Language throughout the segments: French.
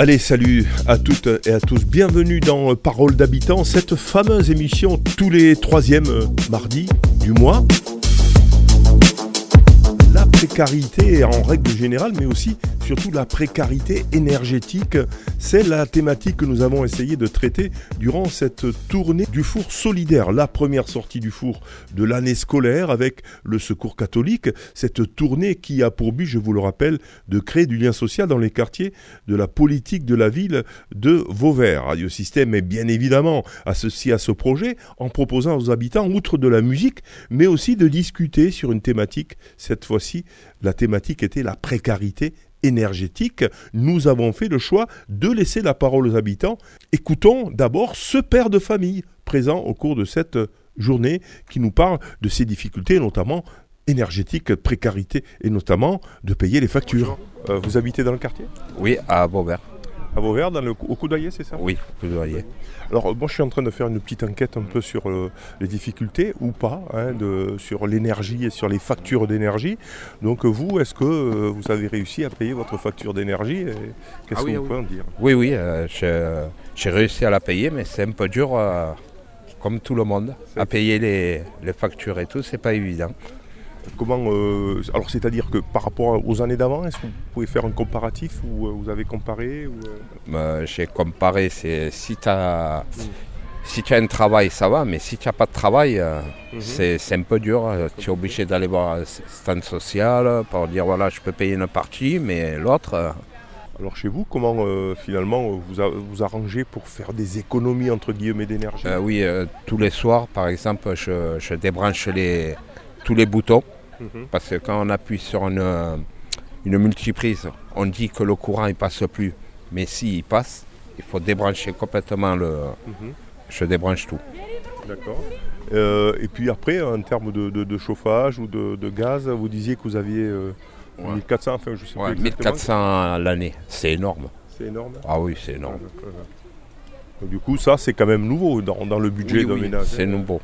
Allez, salut à toutes et à tous. Bienvenue dans Parole d'habitants, cette fameuse émission tous les troisièmes mardis du mois. La précarité en règle générale, mais aussi surtout la précarité énergétique. C'est la thématique que nous avons essayé de traiter durant cette tournée du four solidaire, la première sortie du four de l'année scolaire avec le Secours catholique. Cette tournée qui a pour but, je vous le rappelle, de créer du lien social dans les quartiers de la politique de la ville de Vauvert. Radio Système est bien évidemment associé à ce projet en proposant aux habitants, outre de la musique, mais aussi de discuter sur une thématique. Cette fois-ci, la thématique était la précarité énergétique, nous avons fait le choix de laisser la parole aux habitants. Écoutons d'abord ce père de famille présent au cours de cette journée qui nous parle de ses difficultés, notamment énergétiques, précarité et notamment de payer les factures. Euh, vous habitez dans le quartier? Oui, à Beauvert. À Vauvert, dans le, au Coudoyer, c'est ça? Oui, au Coudoyer. Alors, moi, je suis en train de faire une petite enquête un peu sur euh, les difficultés ou pas, hein, de, sur l'énergie et sur les factures d'énergie. Donc, vous, est-ce que euh, vous avez réussi à payer votre facture d'énergie Qu'est-ce Ah oui, que vous oui. pouvez en dire? Oui, oui, euh, j'ai réussi à la payer, mais c'est un peu dur, euh, comme tout le monde, à payer les, les factures et tout, c'est pas évident. Comment euh, Alors, c'est-à-dire que par rapport aux années d'avant, est-ce que vous pouvez faire un comparatif ou euh, vous avez comparé ou, euh, Euh, j'ai comparé, c'est si tu as, si as un travail, ça va, mais si tu n'as pas de travail, euh, c'est un peu dur. Tu es obligé d'aller voir un stand social pour dire voilà, je peux payer une partie, mais l'autre, Alors, chez vous, comment euh, finalement vous a- vous arrangez pour faire des économies entre guillemets d'énergie? Euh, oui, euh, tous les soirs, par exemple, je, je débranche les, tous les boutons. Mhm. Parce que quand on appuie sur une, euh, une multiprise, on dit que le courant ne passe plus. Mais s'il passe, il faut débrancher complètement le. Mhm. Je débranche tout. D'accord. Euh, et puis après, en termes de, de- de chauffage ou de, de gaz, vous disiez que vous aviez euh, Ouais. 1400, enfin je sais Ouais, plus exactement. 1400 à l'année, c'est énorme. C'est énorme. Ah oui, c'est énorme. Donc, du coup, ça, c'est quand même nouveau dans, dans le budget Oui, d'un oui, ménage. c'est nouveau.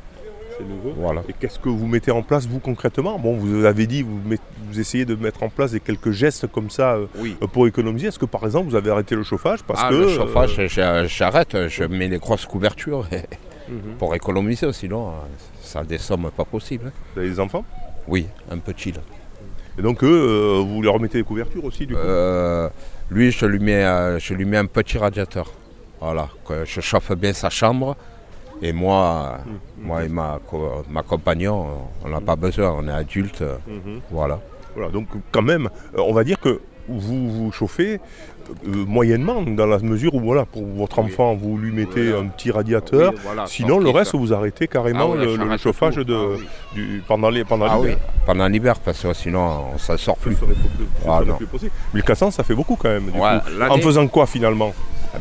C'est nouveau. Voilà. Et qu'est-ce que vous mettez en place, vous, concrètement? Bon, vous avez dit, vous, met- vous essayez de mettre en place des quelques gestes comme ça euh, Oui. pour économiser. Est-ce que, par exemple, vous avez arrêté le chauffage parce Ah, que... le euh, chauffage, j'arrête, je mets les grosses couvertures mhm. pour économiser, sinon euh, ça a des sommes pas possibles. Vous avez des enfants? Oui, un petit là. Et donc, eux, euh, vous leur mettez des couvertures aussi, du coup? Euh, lui, je lui, mets, euh, je lui mets un petit radiateur. Voilà, que je chauffe bien sa chambre. Et moi, Mhm. moi et ma, co- ma compagnon, on n'a pas besoin, on est adultes. euh, Mhm. Voilà. Voilà, donc quand même, euh, on va dire que vous vous chauffez euh, moyennement dans la mesure où voilà, pour votre Oui. enfant, vous lui mettez Voilà. un petit radiateur. Oui, voilà, Sinon, le reste, vous arrêtez carrément Ah oui, le, chauffage de, Ah du- pendant pendant Ah l'hiver. pendant l'hiver, parce que sinon on s'en sort plus. serait plus- ce Ah serait non. plus possible. 1400, ça fait beaucoup quand même. du coup. En faisant quoi finalement?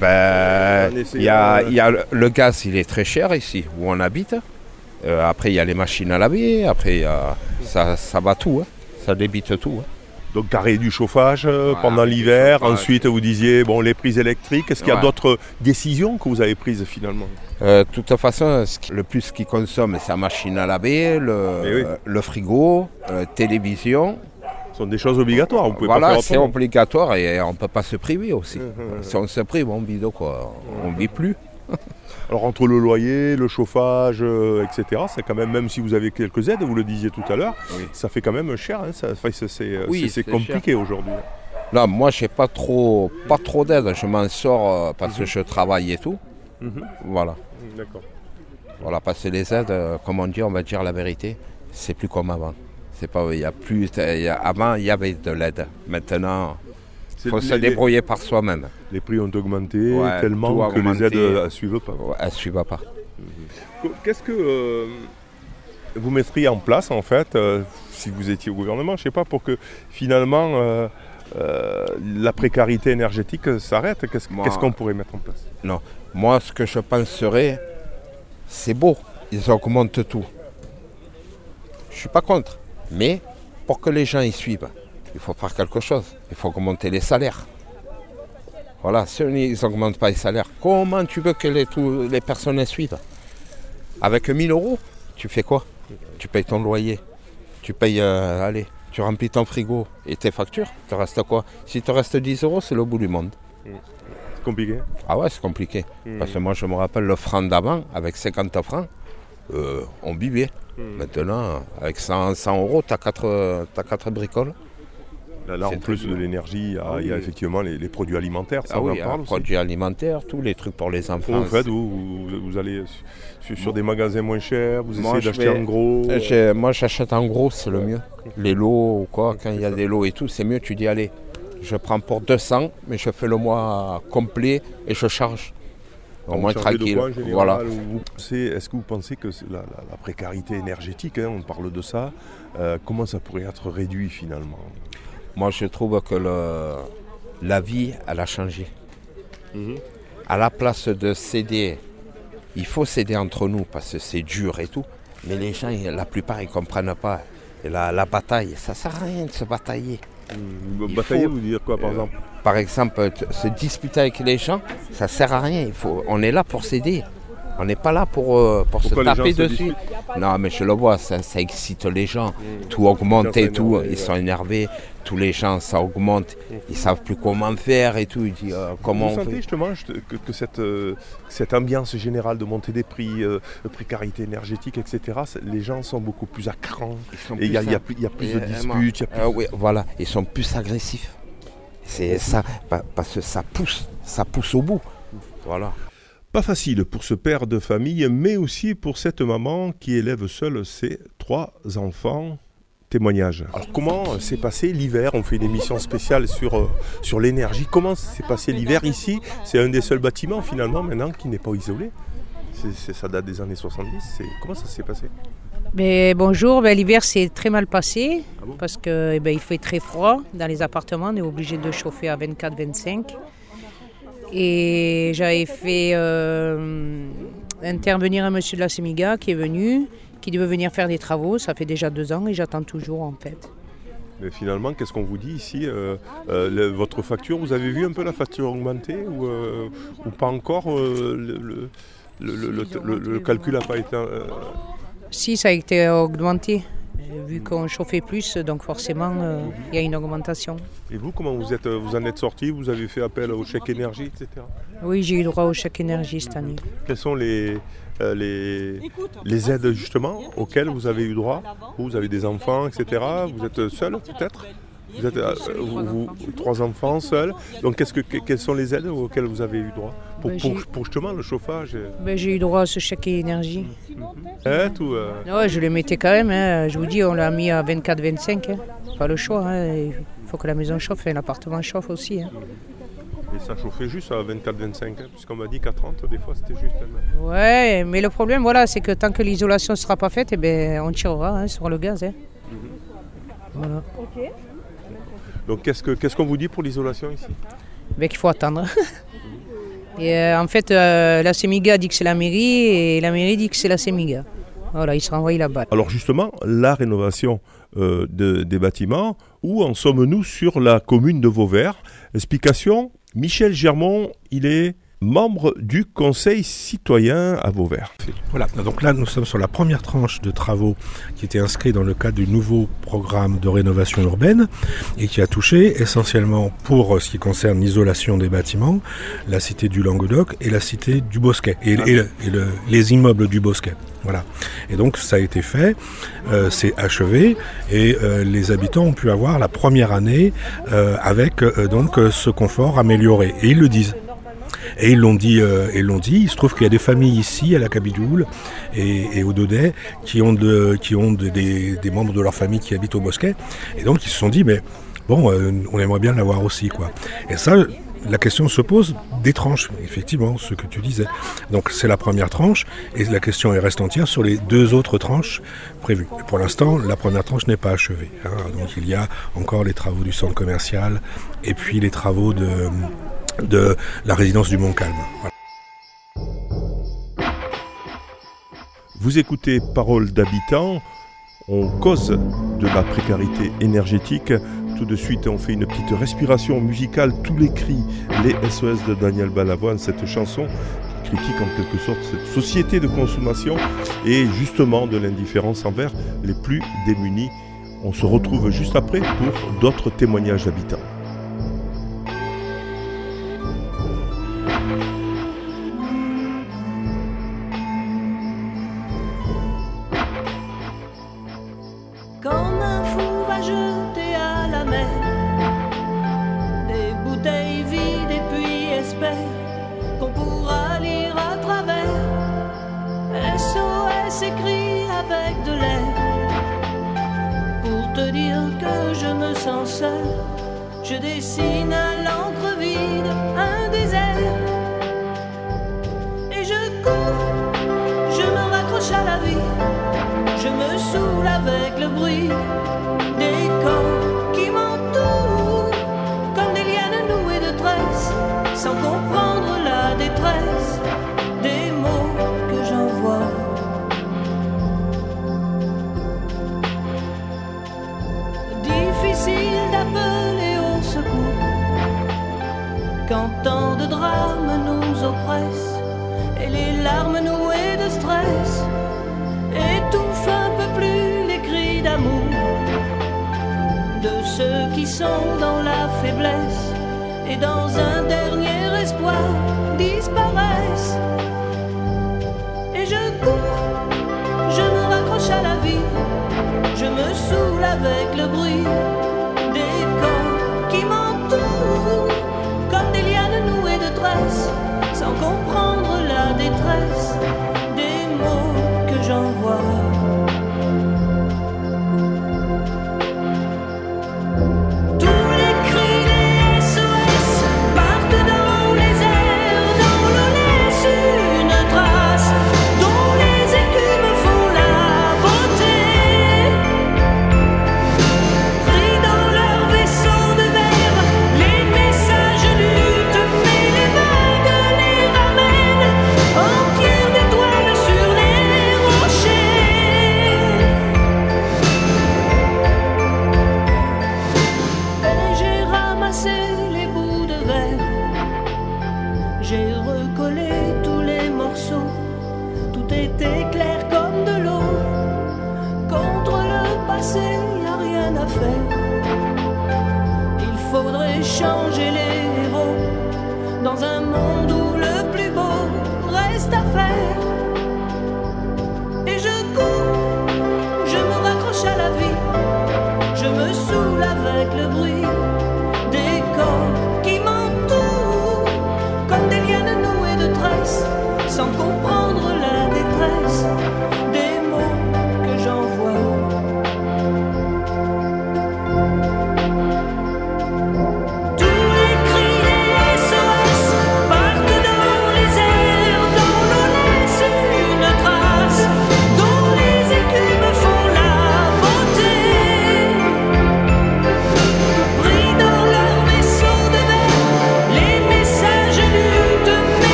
Ben, En essayant, il y a, euh, y a le- le gaz, il est très cher ici, où on habite. Euh, après, il y a les machines à laver. Après, il y a- ça, ça va tout. hein. Ça débite tout. hein. Donc carré du chauffage euh, Voilà, pendant l'hiver. Ensuite, vous disiez bon les prises électriques. Est-ce qu'il y a d'autres décisions que vous avez prises finalement? Euh, de toute façon, le plus qu'il consomme, c'est la machine à laver, le, Eh oui. le frigo, euh, télévision. Ce sont des choses obligatoires. Vous pouvez pas Voilà, c'est obligatoire et on ne peut pas se priver aussi. Mhm. Si on se prive, on vit de quoi? On vit plus. Alors entre le loyer, le chauffage, euh, etc., c'est quand même, même si vous avez quelques aides, vous le disiez tout à l'heure, Oui. ça fait quand même cher. hein, ça- c'est Oui, compliqué aujourd'hui. Là, moi, je n'ai pas trop, pas trop d'aide. Je m'en sors euh, parce que je travaille et tout. Voilà. D'accord. Voilà, parce que les aides, euh, comme on dit, on va dire la vérité, c'est plus comme avant. C'est pas, il y a plus, il y a- avant, il y avait de l'aide. Maintenant, il faut se débrouiller par soi-même. Les prix ont augmenté Ouais, tellement que les aides ne suivent pas. Ouais, Elle ne suivra pas. Qu'est-ce que euh, vous mettriez en place en fait, euh, si vous étiez au gouvernement, je sais pas, pour que finalement euh, la précarité énergétique s'arrête Qu'est-ce qu'on pourrait mettre en place? Moi, ce que je penserais, c'est beau, ils augmentent tout. Je suis pas contre. Mais pour que les gens y suivent, il faut faire quelque chose. Il faut augmenter les salaires. Voilà, si ils n'augmentent pas les salaires, comment tu veux que les, les personnes les suivent? Avec 1000 euros, tu fais quoi? Tu payes ton loyer, tu payes, euh, allez, tu remplis ton frigo et tes factures, te reste quoi? Si te reste 10 euros, c'est le bout du monde. Compliqué Ah ouais, c'est compliqué. Hmm. Parce que moi, je me rappelle le franc d'avant, avec 50 francs, euh, on vivait. Hmm. Maintenant, avec 100, 100 euros, tu as 4, bricoles. Là, là, en plus de l'énergie, ah, Ah il y a oui. effectivement les, les produits alimentaires. Ça, Ah on oui, en parle hein, aussi. produits alimentaires, tous les trucs pour les enfants. Vous faites vous, vous, vous allez sur, sur des magasins moins chers, vous Moi, essayez d'acheter en gros Euh, Moi, j'achète en gros, c'est le mieux. Les lots ou quoi, quand il y a des lots et tout, c'est mieux. Tu dis, allez, je prends pour 200, mais je fais le mois complet et je charge. Au moins tranquille. général, voilà. Est-ce que vous pensez que c'est la, la- la précarité énergétique, hein, on parle de ça, euh, comment ça pourrait être réduit finalement? Moi, je trouve que le- la vie, elle a changé. Mhm. À la place de céder, il faut céder entre nous parce que c'est dur et tout. Mais les gens, la plupart, ils ne comprennent pas. Et la, la bataille, ça sert à rien de se batailler. Vous Il bataillez, faut- vous dire quoi par Euh, exemple? Par exemple, t- se disputer avec les gens, ça sert à rien. Il faut, on est là pour s'aider. On n'est pas là pour, euh, pour se taper se dessus. Non, mais je le vois, ça, ça excite les gens. Mmh. Tout augmente et tout. énervés, Ils sont énervés. Tous les gens, ça augmente. Ils savent plus comment faire et tout. Ils disent euh, comment Vous on sentez fait. justement que, que cette, euh, cette ambiance générale de montée des prix, euh, de précarité énergétique, etc., les gens sont beaucoup plus à cran. Il y, a- plus il y a ça. plus, il y a plus de Et, disputes. y a plus- Euh, oui, voilà, ils sont plus agressifs. C'est ça, pa- parce que ça pousse, ça pousse au bout. Voilà. Pas facile pour ce père de famille, mais aussi pour cette maman qui élève seule ses trois enfants. Témoignage. Alors comment euh, s'est passé l'hiver? On fait une émission spéciale sur, euh, sur l'énergie. Comment s'est passé l'hiver ici? C'est un des seuls bâtiments finalement maintenant qui n'est pas isolé. C'est- c'est- ça date des années 70. C'est- Comment ça s'est passé? Ben, bonjour, ben, l'hiver s'est très mal passé Ah bon? parce que eh ben, il fait très froid dans les appartements, on est obligé de chauffer à 24-25. Et j'avais fait euh, intervenir un monsieur de la Semiga qui est venu, qui devait venir faire des travaux, ça fait déjà deux ans et j'attends toujours en fait. Mais finalement, qu'est-ce qu'on vous dit ici Euh, euh, le- Votre facture, vous avez vu un peu la facture augmenter ou, euh, ou pas encore le, calcul n'a pas été... Si, ça a été augmenté, vu qu'on chauffait plus, donc forcément euh, il y a une augmentation. Et vous, comment vous, êtes, vous en êtes sorti? Vous avez fait appel au chèque énergie, etc. Oui, j'ai eu droit au chèque énergie cette année. Quelles sont les, euh, les, les aides justement auxquelles vous avez eu droit? Vous, avez des enfants, etc. Vous êtes seul peut-être? Vous êtes euh, vous- vous- trois enfants seuls. Donc qu'est-ce que, que- quelles sont les aides auxquelles vous avez eu droit? Pour, Ben, pour, j'ai- pour justement le chauffage euh, Ben, j'ai eu droit à ce chèque énergie. aide ou, euh, Ouais, je le mettais quand même. hein. Je vous dis, on l'a mis à 24-25. hein. Pas le choix. hein. Il faut que la maison chauffe et l'appartement chauffe aussi. hein. Et ça chauffait juste à 24-25, hein, puisqu'on m'a dit qu'à 30, des fois c'était juste. hein. Ouais, mais le problème, voilà, c'est que tant que l'isolation ne sera pas faite, eh ben, on tirera hein, sur le gaz. hein. Voilà. Donc qu'est-ce que- qu'est-ce qu'on vous dit pour l'isolation ici? Ben, qu'il faut attendre. et euh, en fait, euh, la Semiga dit que c'est la mairie et la mairie dit que c'est la Semiga. Voilà, ils renvoient la balle. Alors justement, la rénovation euh, de- des bâtiments, où en sommes-nous sur la commune de Vauvert? Explication, Michel Germont, il est membre du conseil citoyen à Vauvert. Voilà, donc là nous sommes sur la première tranche de travaux qui était inscrit dans le cadre du nouveau programme de rénovation urbaine et qui a touché essentiellement pour euh, ce qui concerne l'isolation des bâtiments, la cité du Languedoc et la cité du Bosquet et, et le- et le- les immeubles du Bosquet. Voilà. Et donc ça a été fait, euh, c'est achevé et euh, les habitants ont pu avoir la première année euh, avec donc ce confort amélioré et ils le disent. Et ils l'ont dit, euh, ils l'ont dit. Il se trouve qu'il y a des familles ici, à la Cabidoule et, au Daudet, qui ont, qui ont de- des, membres de leur famille qui habitent au Bosquet. Et donc ils se sont dit, mais bon, euh, on aimerait bien l'avoir aussi, quoi. Et ça, la question se pose des tranches, effectivement, ce que tu disais. Donc c'est la première tranche, et la question est reste entière sur les deux autres tranches prévues. Pour l'instant, la première tranche n'est pas achevée. hein. Donc il y a encore les travaux du centre commercial, et puis les travaux de de la résidence du Mont-Calme. Voilà. Vous écoutez Parole d'habitants, on cause de la précarité énergétique. Tout de suite, on fait une petite respiration musicale, tous les cris, les SOS de Daniel Balavoine, cette chanson qui critique en quelque sorte cette société de consommation et justement de l'indifférence envers les plus démunis. On se retrouve juste après pour d'autres témoignages d'habitants.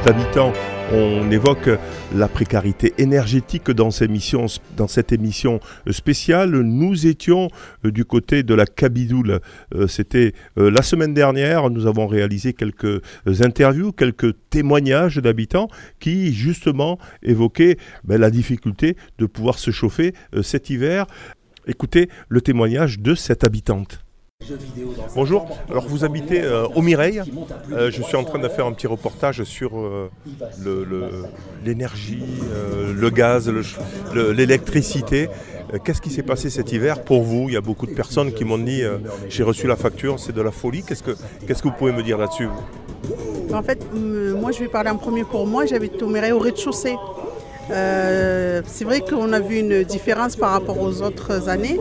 Parole d'habitants. On évoque la précarité énergétique dans, cette émission spéciale. Nous étions euh, du côté de la Cabidoule. Euh, C'était euh, la semaine dernière. Nous avons réalisé quelques interviews, quelques témoignages d'habitants qui justement évoquaient ben, la difficulté de pouvoir se chauffer cet hiver. Écoutez le témoignage de cette habitante. Bonjour, alors vous habitez euh, au Mireille. Euh, je suis en train de faire un petit reportage sur euh, l'énergie, le, gaz, l'électricité. Qu'est-ce qui s'est passé cet hiver pour vous? Il y a beaucoup de personnes qui m'ont dit j'ai reçu la facture, c'est de la folie. Qu'est-ce que, vous pouvez me dire là-dessus En fait, moi, je vais parler en premier pour moi. J'habite au Mireille au rez-de-chaussée. C'est vrai qu'on a vu une différence par rapport aux autres années.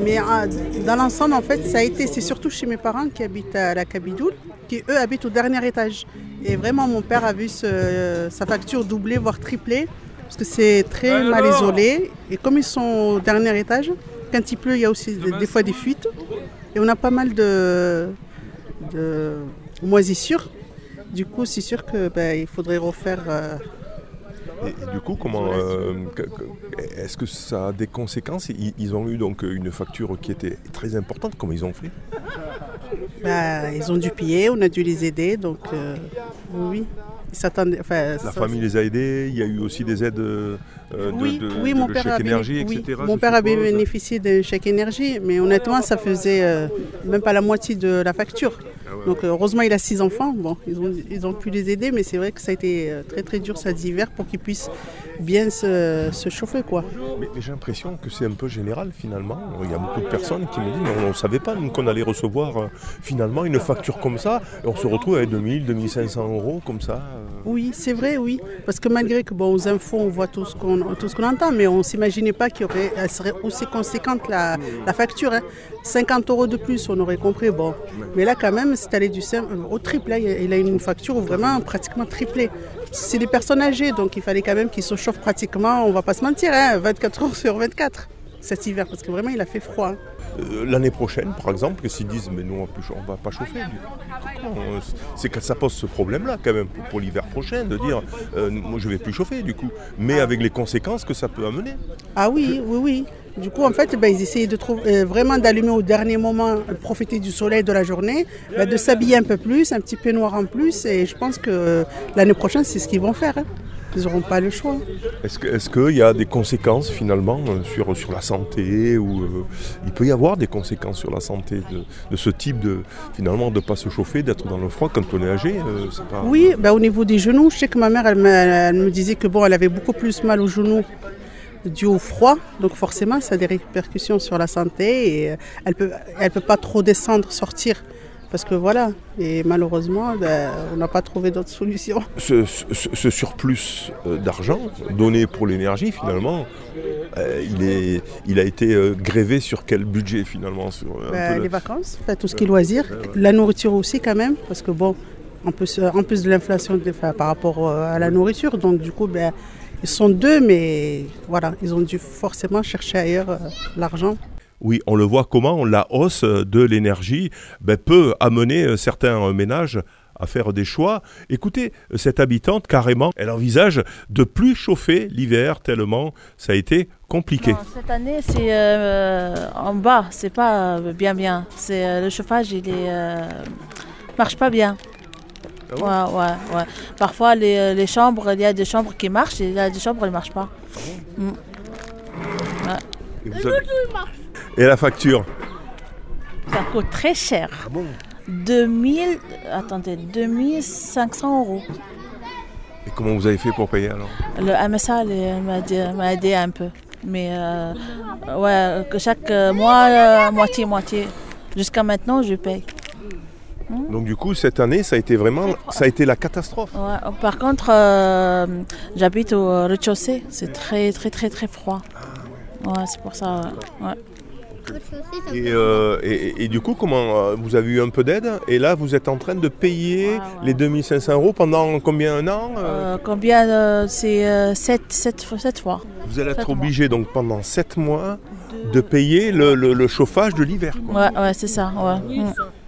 Mais ah, dans l'ensemble, en fait, ça a été, c'est surtout chez mes parents qui habitent à la Cabidoule, qui eux habitent au dernier étage. Et vraiment, mon père a vu ce- sa facture doubler, voire tripler, parce que c'est très mal isolé. Et comme ils sont au dernier étage, quand il pleut, il y a aussi des, des fois des fuites. Et on a pas mal de, de moisissures. Du coup, c'est sûr qu'il faudrait refaire euh, Et, et du coup, comment euh, que- est-ce que ça a des conséquences? Ils, ils ont eu donc une facture qui était très importante. Comment ils ont fait? Bah, ils ont dû piller, on a dû les aider, donc euh, oui. Ils. Enfin, La ça- famille les a aidés. Il y a eu aussi des aides euh, de, oui, de, oui, de- mon de père, chèque a énergie, oui, etc. mon père a bénéficié d'un chèque énergie, mais honnêtement, ça faisait euh, même pas la moitié de la facture. Donc euh, heureusement, il a six enfants. Bon, ils ont, ils ont pu les aider, mais c'est vrai que ça a été euh, très très dur cet hiver pour qu'ils puissent bien se, se chauffer, quoi. Mais, mais j'ai l'impression que c'est un peu général finalement. Il y a beaucoup de personnes qui me disent mais on ne savait pas qu'on allait recevoir euh, finalement une facture comme ça et on se retrouve avec 2000, 2500 euros comme ça. euh. Oui, c'est vrai, oui. Parce que malgré que, bon, aux infos, on voit tout ce qu'on tout ce qu'on entend, mais on ne s'imaginait pas qu'il y aurait, elle serait aussi conséquente la, la facture. hein. 50 euros de plus, on aurait compris, bon. Mais là, quand même, c'est allé du sim- au triple. hein. Il a une facture vraiment pratiquement triplée. C'est des personnes âgées, donc il fallait quand même qu'ils se chauffent pratiquement, on va pas se mentir, hein, 24 heures sur 24 cet hiver, parce que vraiment, il a fait froid. hein. Euh, L'année prochaine, par exemple, s'ils disent mais nous on ne va pas chauffer, euh, c'est que ça pose ce problème-là quand même pour, pour l'hiver prochain de dire euh, moi je vais plus chauffer du coup, mais avec les conséquences que ça peut amener. Ah oui, oui, oui. Du coup, en fait, ben, ils essayaient de trouver, euh, vraiment d'allumer au dernier moment, euh, profiter du soleil de la journée, ben, de s'habiller un peu plus, un petit peu noir en plus. Et je pense que euh, l'année prochaine, c'est ce qu'ils vont faire. hein. Ils n'auront pas le choix. Est-ce qu'il y a des conséquences finalement sur, sur la santé ou euh, il peut y avoir des conséquences sur la santé de, de ce type de finalement de pas se chauffer, d'être dans le froid quand on est âgé pas- Oui, ben, au niveau des genoux, je sais que ma mère, elle me, elle me disait que bon, elle avait beaucoup plus mal aux genoux dû au froid. Donc forcément, ça a des répercussions sur la santé et euh, elle peut, elle peut pas trop descendre, sortir. Parce que voilà, et malheureusement, ben, on n'a pas trouvé d'autre solution. ce, ce- ce surplus euh, d'argent donné pour l'énergie finalement euh, il, est, il a été euh, grévé sur quel budget finalement sur, euh, Ben, le- les vacances, enfin, tout ce qui est loisirs, la nourriture aussi quand même, parce que bon, en plus, en plus de l'inflation par rapport à la nourriture, donc du coup, ben, ils sont deux, mais voilà, ils ont dû forcément chercher ailleurs euh, l'argent. Oui, on le voit comment la hausse de l'énergie ben, peut amener euh, certains euh, ménages à faire des choix. Écoutez, euh, cette habitante, carrément, elle envisage de plus chauffer l'hiver tellement ça a été compliqué. Non, cette année, c'est euh, en bas, c'est pas euh, bien bien. C'est euh, le chauffage, il est euh, marche pas bien. Ah ouais ouais, ouais, ouais. Parfois, les, euh, les chambres, il y a des chambres qui marchent et il y a des chambres qui ne marchent pas. Et, vous avez- Et la facture Ça coûte très cher. Ah bon 2000, attendez, 2500 euros. Et comment vous avez fait pour payer alors? Le MSA les- m'a aidé, m'a aidé un peu. Mais euh, ouais, que chaque euh, mois, euh, moitié, moitié. Jusqu'à maintenant, je paye. Donc du coup, cette année, ça a été vraiment, ça a été la catastrophe. Ouais, par contre, euh, j'habite au rez-de-chaussée. C'est très, très, très, très froid. Ouais, c'est pour ça. ouais. Et, euh, et- et du coup, comment euh, vous avez eu un peu d'aide et là, vous êtes en train de payer Ouais, ouais. les 2500 euros pendant combien un an euh combien euh, C'est 7, fois. Vous allez être obligé donc pendant 7 mois de payer le, le- le chauffage de l'hiver. Ouais, ouais, c'est ça. Ouais,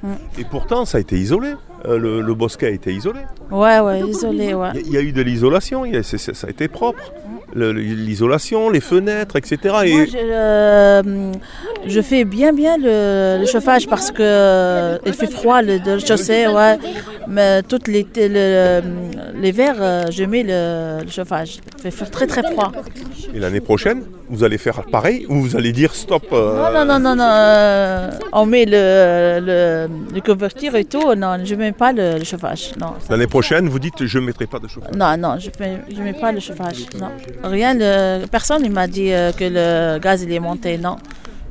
Mm. Et pourtant, ça a été isolé. Le, le bosquet a été isolé. ouais, ouais. Ouais. Il y, a- il y a eu de l'isolation, y ça a été propre. Le- L'isolation, les fenêtres, etc. Moi, Et je, euh, je fais bien bien le, le chauffage parce que euh, il fait froid le, le chaussée, ouais. Mais toutes les le- l'hiver, euh, je mets le, le chauffage. Il fait très très froid. Et l'année prochaine, vous allez faire pareil ou vous allez dire stop euh, Non non non non non. euh, on met le, le, et tout. Non, je mets pas le, le chauffage. Non. L'année prochaine, vous dites je ne mettrai pas de chauffage. Non, non, je ne mets pas le chauffage. Non. Rien, le- personne ne m'a dit euh, que le gaz il est monté. Non.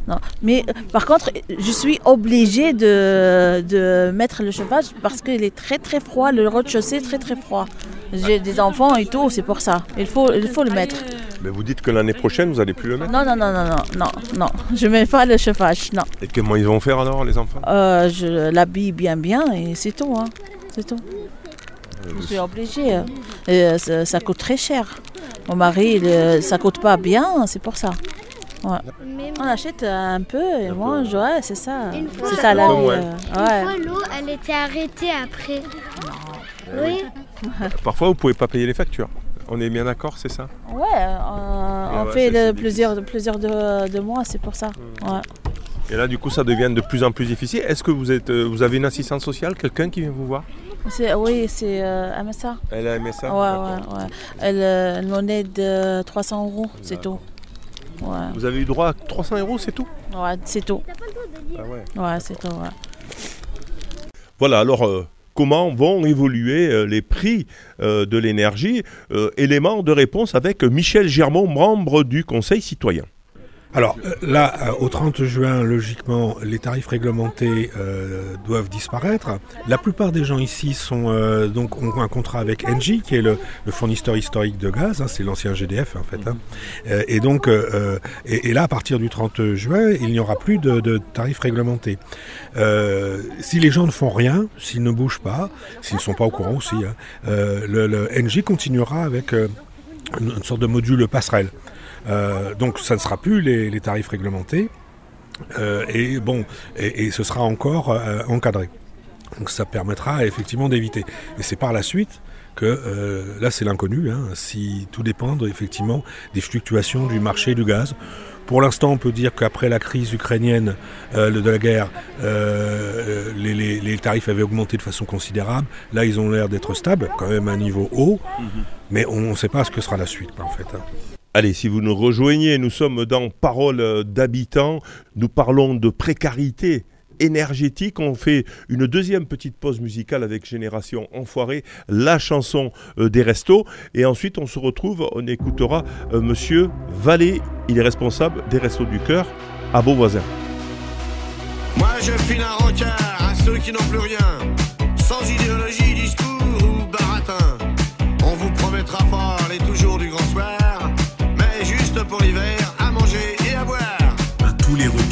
non. Mais par contre, je suis obligée de, de mettre le chauffage parce qu'il est très très froid. Le rez-de-chaussée est très très froid. J'ai des enfants et tout, c'est pour ça. Il faut, il faut le mettre. Mais vous dites que l'année prochaine, vous n'allez plus le mettre. Non, non, non, non, non, non, non. Je ne mets pas le chauffage, non. Et comment ils vont faire alors, les enfants Euh, je l'habille bien bien et c'est tout. Hein. C'est tout. Je suis obligée. euh, et, euh, ça, ça coûte très cher. Mon mari, il, euh, ça coûte pas bien, c'est pour ça. Ouais. On achète un peu et on mange, ouais, c'est ça. Une fois, C'est ça la vie. euh, Une ouais. fois, l'eau, elle était arrêtée après. Oui, Parfois, vous ne pouvez pas payer les factures. On est bien d'accord, c'est ça? Ouais, euh, on ouais, fait plusieurs, plusieurs de, de mois, c'est pour ça. Mm. Ouais. Et là, du coup, ça devient de plus en plus difficile. Est-ce que vous, êtes, euh, vous avez une assistante sociale, quelqu'un qui vient vous voir? C'est- Oui, c'est euh, MSA. Elle a ça Ouais, ouais, ouais. Elle, euh, elle m'en aide de 300 euros, c'est tout. Ouais, Vous avez eu droit à 300 euros, c'est tout? Ouais c'est tout. Ah ouais. Ouais, c'est tout. ouais. Voilà, alors euh, comment vont évoluer euh, les prix euh, de l'énergie Euh, Élément de réponse avec Michel Germont, membre du Conseil citoyen. Alors euh, là, euh, au 30 juin, logiquement, les tarifs réglementés euh, doivent disparaître. La plupart des gens ici ont un contrat avec Engie, qui est le, fournisseur historique de gaz. hein, c'est l'ancien GDF en fait. hein. Et donc, et, là, à partir du 30 juin, il n'y aura plus de, tarifs réglementés. Si les gens ne font rien, s'ils ne bougent pas, s'ils ne sont pas au courant aussi, hein, le, Engie continuera avec une sorte de module passerelle. Euh, donc ça ne sera plus les, les tarifs réglementés Euh, et bon et, et ce sera encore euh, encadré. Donc ça permettra effectivement d'éviter. Et c'est par la suite que euh, là c'est l'inconnu, hein, si tout dépend effectivement des fluctuations du marché du gaz. Pour l'instant, on peut dire qu'après la crise ukrainienne euh, de la guerre, euh, les, les- les tarifs avaient augmenté de façon considérable. Là, ils ont l'air d'être stables, quand même à un niveau haut, mais on ne sait pas ce que sera la suite, en fait. hein. Allez, si vous nous rejoignez, nous sommes dans Parole d'habitants. Nous parlons de précarité énergétique. On fait une deuxième petite pause musicale avec Génération Enfoiré, la chanson euh, des restos. Et ensuite, on se retrouve, on écoutera euh, Monsieur Vallée. Il est responsable des Restos du Cœur à Beauvoisin. Moi je file un rencard à ceux qui n'ont plus rien, sans idéologie,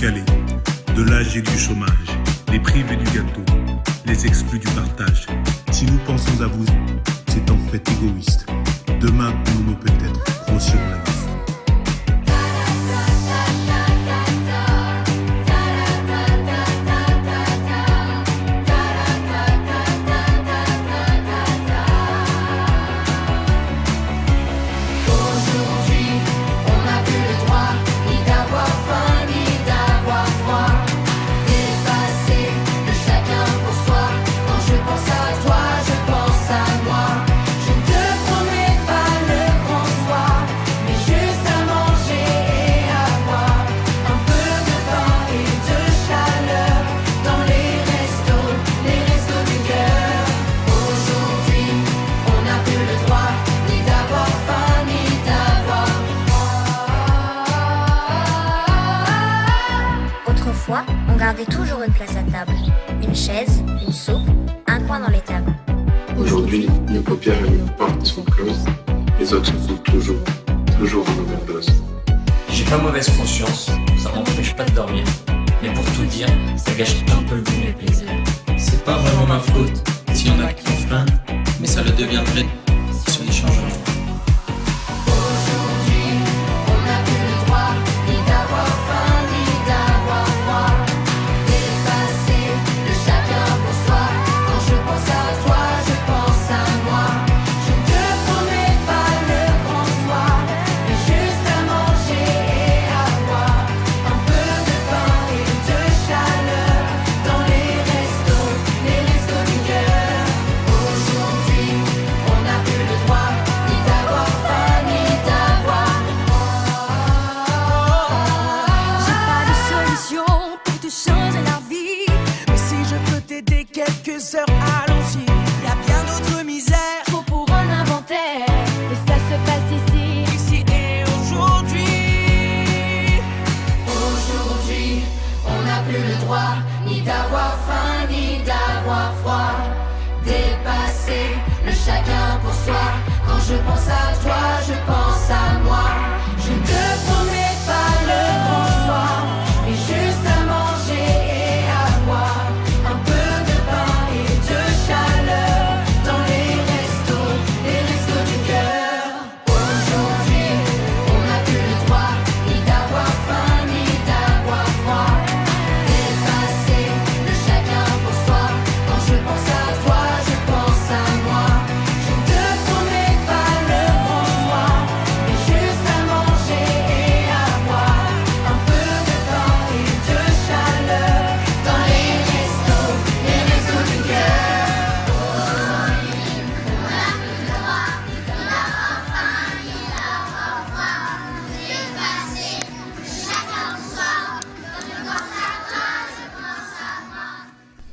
de l'âge et du chômage, les privés du gâteau, les exclus du partage. Si nous pensons à vous, c'est en fait égoïste. Demain, nous, nous peut-être, grossirons la liste. Gardait toujours une place à table. Une chaise, une soupe, un coin dans les tables. Aujourd'hui, nos paupières et nos portes sont closes. Les autres font toujours, toujours en overdose. J'ai pas mauvaise conscience, ça m'empêche pas de dormir. Mais pour tout dire, ça gâche un peu le goût de mes plaisirs. C'est pas vraiment ma faute s'il y en a qui ont faim, mais ça le deviendrait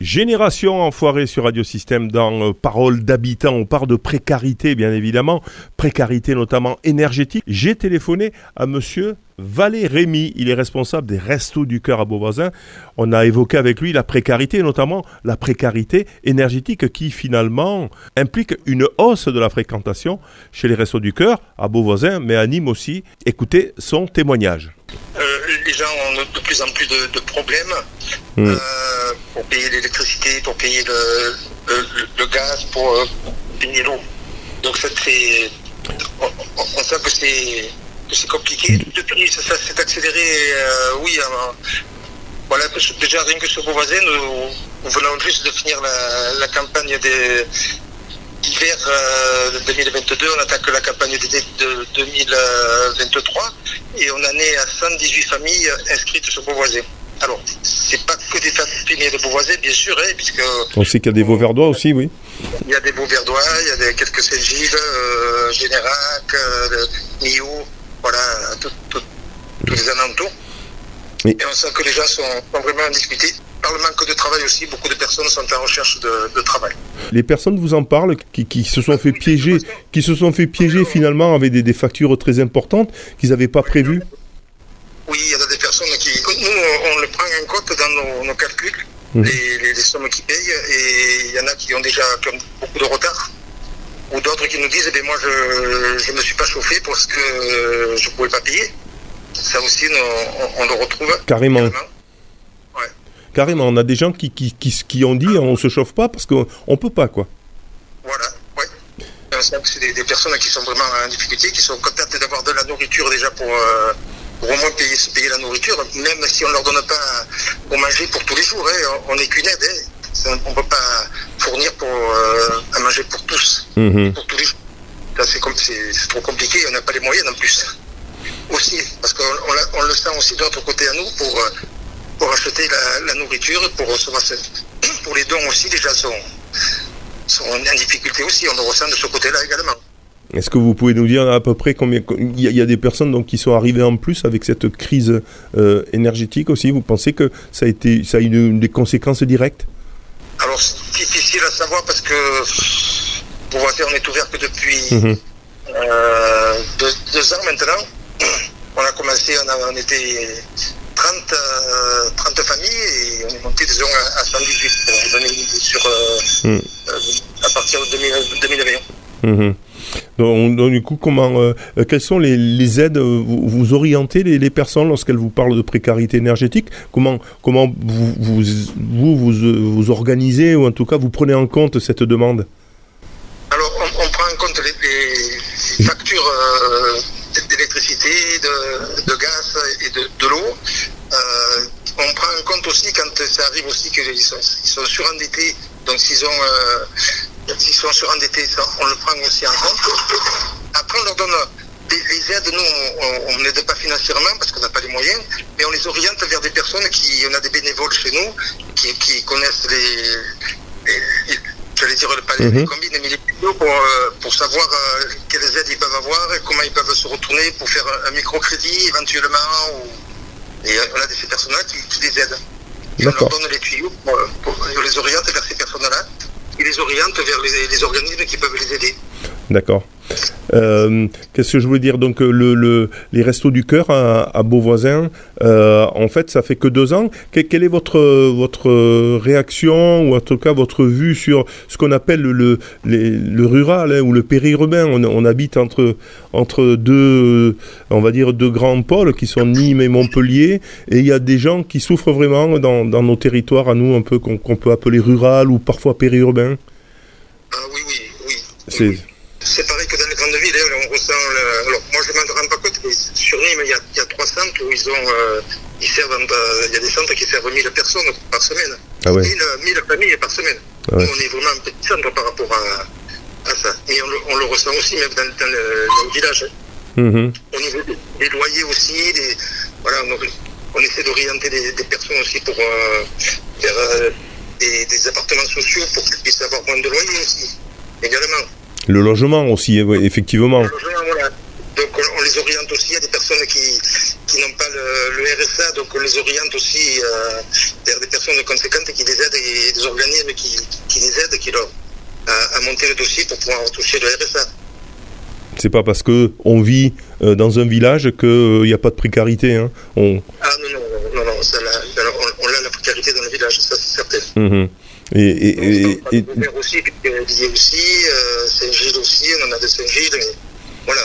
Génération enfoirée sur Radio Système dans euh, Parole d'habitants. On parle de précarité, bien évidemment. Précarité notamment énergétique. J'ai téléphoné à monsieur Valé Rémy. Il est responsable des Restos du Cœur à Beauvoisin. On a évoqué avec lui la précarité, notamment la précarité énergétique qui finalement implique une hausse de la fréquentation chez les Restos du Cœur à Beauvoisin, mais à Nîmes aussi. Écoutez son témoignage. Euh, les gens ont de plus en plus de, de problèmes Mm. euh, pour payer l'électricité, pour payer le, le- le gaz, pour euh, payer l'eau. Donc ça c'est, on, sent que c'est compliqué. Depuis ça, ça s'est accéléré, euh, oui. voilà, déjà rien que sur Beauvoisin, nous, nous venons juste de finir la, la campagne des euh, de 2022, on attaque la campagne d'été de 2023 et on en est à 118 familles inscrites sur Beauvoisin. Alors, c'est pas que des familles de Beauvoisin, bien sûr, hein, puisque On sait qu'il y a des Vauverdois aussi, oui. il y a des Beauverdois, il y a des, quelques Saint-Gilles, euh, Générac, euh, Millau, voilà, tout- tout- tous les alentours. Oui. Et on sent que les gens sont, sont vraiment en difficulté. Par le manque de travail aussi, beaucoup de personnes sont en recherche de, de travail. Les personnes vous en parlent qui, qui se sont fait piéger, qui se sont fait piéger finalement avec des, des factures très importantes qu'ils n'avaient pas prévues. Oui, il y en a des personnes qui. Nous, on, le prend en compte dans nos, nos calculs, Mhm. les, les- les sommes qu'ils payent, et il y en a qui ont déjà qui ont beaucoup de retard. Ou d'autres qui nous disent, eh bien, moi, je ne me suis pas chauffé parce que euh, je ne pouvais pas payer. Ça aussi, on, on le retrouve. Carrément. Carrément, on a des gens qui, qui, qui, qui ont dit on se chauffe pas parce qu'on ne peut pas quoi. On sent que c'est des, des personnes qui sont vraiment en difficulté, qui sont contentes d'avoir de la nourriture déjà pour, euh, pour au moins payer, se payer la nourriture, même si on ne leur donne pas pour manger pour tous les jours. hein. On n'est qu'une aide. hein. Ça, On ne peut pas fournir pour, euh, à manger pour tous, pour tous les jours. C'est trop compliqué, on n'a pas les moyens en plus. Aussi, parce qu'on on le sent aussi de notre côté à nous pour, euh, pour acheter la, la nourriture, pour recevoir ce- pour les dons aussi, les gens sont, sont en difficulté aussi, on le ressent de ce côté-là également. Est-ce que vous pouvez nous dire à peu près combien il y, a- il y a des personnes donc qui sont arrivées en plus avec cette crise euh, énergétique aussi? Vous pensez que ça a été ça a eu une- des conséquences directes? Alors, c'est difficile à savoir parce que pour voir on est ouvert que depuis Mhm. euh, deux, deux ans maintenant. On a commencé, on, a- on était 30, euh, 30 familles et on est monté disons à, à 118 pour vous donner une idée sur, euh, Mhm. euh, à partir de 2000 2020. Mhm. Donc, donc, du coup, comment, euh, euh, quelles sont les, les aides euh, vous, vous orientez les, les personnes lorsqu'elles vous parlent de précarité énergétique? Comment, comment vous vous, vous, vous, euh, vous organisez ou en tout cas vous prenez en compte cette demande? Alors, on, on prend en compte les, les factures euh, d'électricité, de, gaz et de, de l'eau. Euh, on prend en compte aussi quand ça arrive aussi qu'ils sont, surendettés. Donc, s'ils euh, sont surendettés, on le prend aussi en compte. Après, on leur donne des, aides. Nous, on- l'aide pas financièrement parce qu'on n'a pas les moyens, mais on les oriente vers des personnes qui, on a des bénévoles chez nous qui, connaissent les- j'allais dire les, les Mhm. combines, mais les vidéos pour, euh, pour savoir euh, quelles aides ils peuvent avoir et comment ils peuvent se retourner pour faire un, microcrédit éventuellement. Ou... Et euh, on a ces personnes-là qui, qui les aident. Et on leur donne les tuyaux, pour, pour- on les oriente vers ces personnes-là. Ils les orientent vers les, les organismes qui peuvent les aider. D'accord. Euh, Qu'est-ce que je voulais dire Donc, le, le- les Restos du Cœur à, à Beauvoisin, euh, en fait, ça fait que deux ans. Que- quelle est votre, votre réaction, ou en tout cas votre vue sur ce qu'on appelle le, le, les- le rural hein, ou le périurbain? On, on habite entre, entre deux, on va dire, deux grands pôles qui sont Nîmes et Montpellier, et il y a des gens qui souffrent vraiment dans, dans nos territoires à nous, un peu qu'on peut appeler rural ou parfois périurbain. C'est C'est pareil que dans les grandes villes, hein, on ressent. le- Alors, moi, je ne m'en rends pas compte, mais sur Nîmes, il y a, il y a trois centres où ils ont. euh, ils servent. en- Il y a des centres qui servent 1000 personnes par semaine. Ah ouais. 1000, 1000 familles par semaine. Ah ouais. Nous, on est vraiment un petit centre par rapport à, à ça. Et on le, on le ressent aussi, même dans, dans le, dans le village. hein. Mhm. Au niveau des, des loyers aussi, des, voilà, on, on essaie d'orienter des, des personnes aussi pour, euh, vers euh, des, des appartements sociaux pour qu'ils puissent avoir moins de loyers aussi, également. Le logement aussi, effectivement. Le logement, voilà. Donc on, on les oriente aussi. Il y a des personnes qui, qui n'ont pas le, le RSA, donc on les oriente aussi euh, vers des personnes conséquentes qui les aident et des organismes qui, qui les aident, qui leur, à, à monter le dossier pour pouvoir toucher le RSA. C'est pas parce que on vit euh, dans un village qu'il n'y a pas de précarité. Hein. On... Ah non, non, non, non, ça, la- alors, on, on a la précarité dans le village, ça c'est certain. Mhm. Et, et- et- et- Vauvert aussi, aussi, euh, Saint-Gilles aussi, on en a de Saint-Gilles, voilà,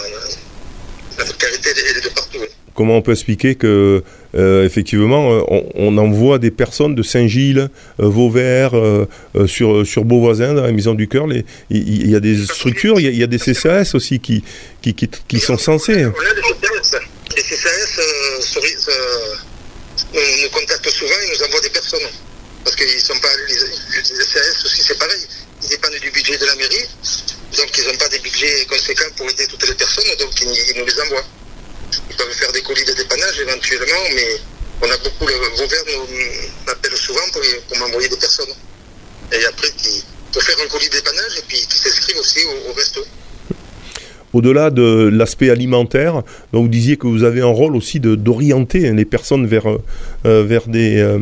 la précarité elle, est- de partout. comment on peut expliquer que euh, effectivement euh, on, on envoie des personnes de Saint-Gilles, euh, Vauvert, euh, sur sur Beauvoisin dans la Maison du Cœur. Il y, a des structures, il y a, il y a des CCAS aussi qui qui, qui, qui sont censés. On a des CCAS. Les CCAS nous contactent souvent et nous envoient des personnes. Parce qu'ils sont pas. Les, les CCAS aussi, c'est pareil. Ils dépendent du budget de la mairie. Donc, ils n'ont pas des budgets conséquents pour aider toutes les personnes. Donc, ils, nous les envoient. Ils peuvent faire des colis de dépannage éventuellement, mais on a beaucoup. Le Vauvert nous appelle souvent pour, m'envoyer des personnes. Et après, pour faire un colis de dépannage et puis qui s'inscrivent aussi au, au resto. Au-delà de l'aspect alimentaire, vous disiez que vous avez un rôle aussi d'orienter les personnes vers, euh, euh,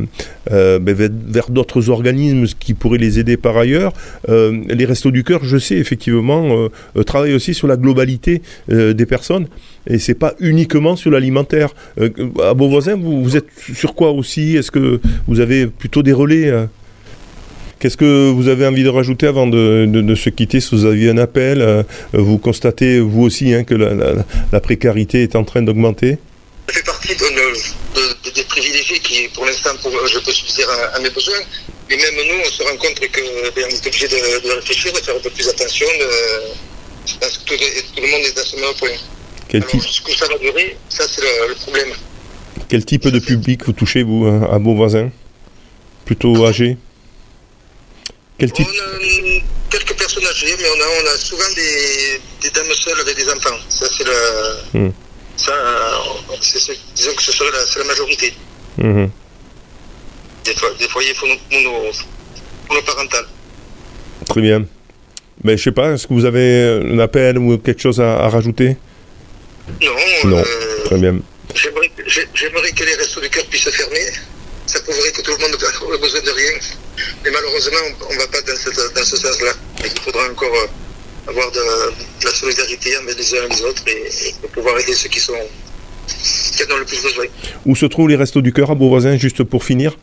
euh, ben, vers, d'autres organismes qui pourraient les aider par ailleurs. Les Restos du Cœur, je sais effectivement, travaillent aussi sur la globalité des personnes et c'est pas uniquement sur l'alimentaire. À Beauvoisin, vous, vous êtes sur quoi aussi? Est-ce que vous avez plutôt des relais Qu'est-ce que vous avez envie de rajouter avant de, de- de se quitter Si vous aviez un appel, euh, vous constatez vous aussi hein, que la, la- la précarité est en train d'augmenter Je fais partie de, de- de- des privilégiés qui, pour l'instant, pour- je peux subvenir à, à mes besoins. Et même nous, on se rend compte que ben, est obligé de, réfléchir, de faire un peu plus attention. Pense que tout, le- tout le monde est à ce même point. quel type, Alors, jusqu'où ça va durer, ça c'est le, le problème. quel type de public vous touchez, vous, hein, à Beauvoisin Plutôt âgé Quel type On a hum, quelques personnes âgées, mais on a, on a souvent des, des dames seules avec des enfants. Ça, c'est le. Hmm. Ça, euh, c'est ce- disons que ce serait la, c'est la majorité. Mhm. Des, des foyers mono- mono- monoparentales. Très bien. Mais je sais pas, est-ce que vous avez un appel ou quelque chose à, à rajouter? Non, Non, euh, très bien. j'aimerais que- j'ai- j'aimerais que les restos du cœur puissent se fermer. Ça prouverait que tout le monde a besoin de rien. Mais malheureusement, on ne va pas dans, ce sens-là. Il faudra encore euh, avoir de, la solidarité envers les uns et les autres et, pouvoir aider ceux qui, sont, qui en ont le plus besoin. Où se trouvent les Restos du Cœur à Beauvoisin, juste pour finir?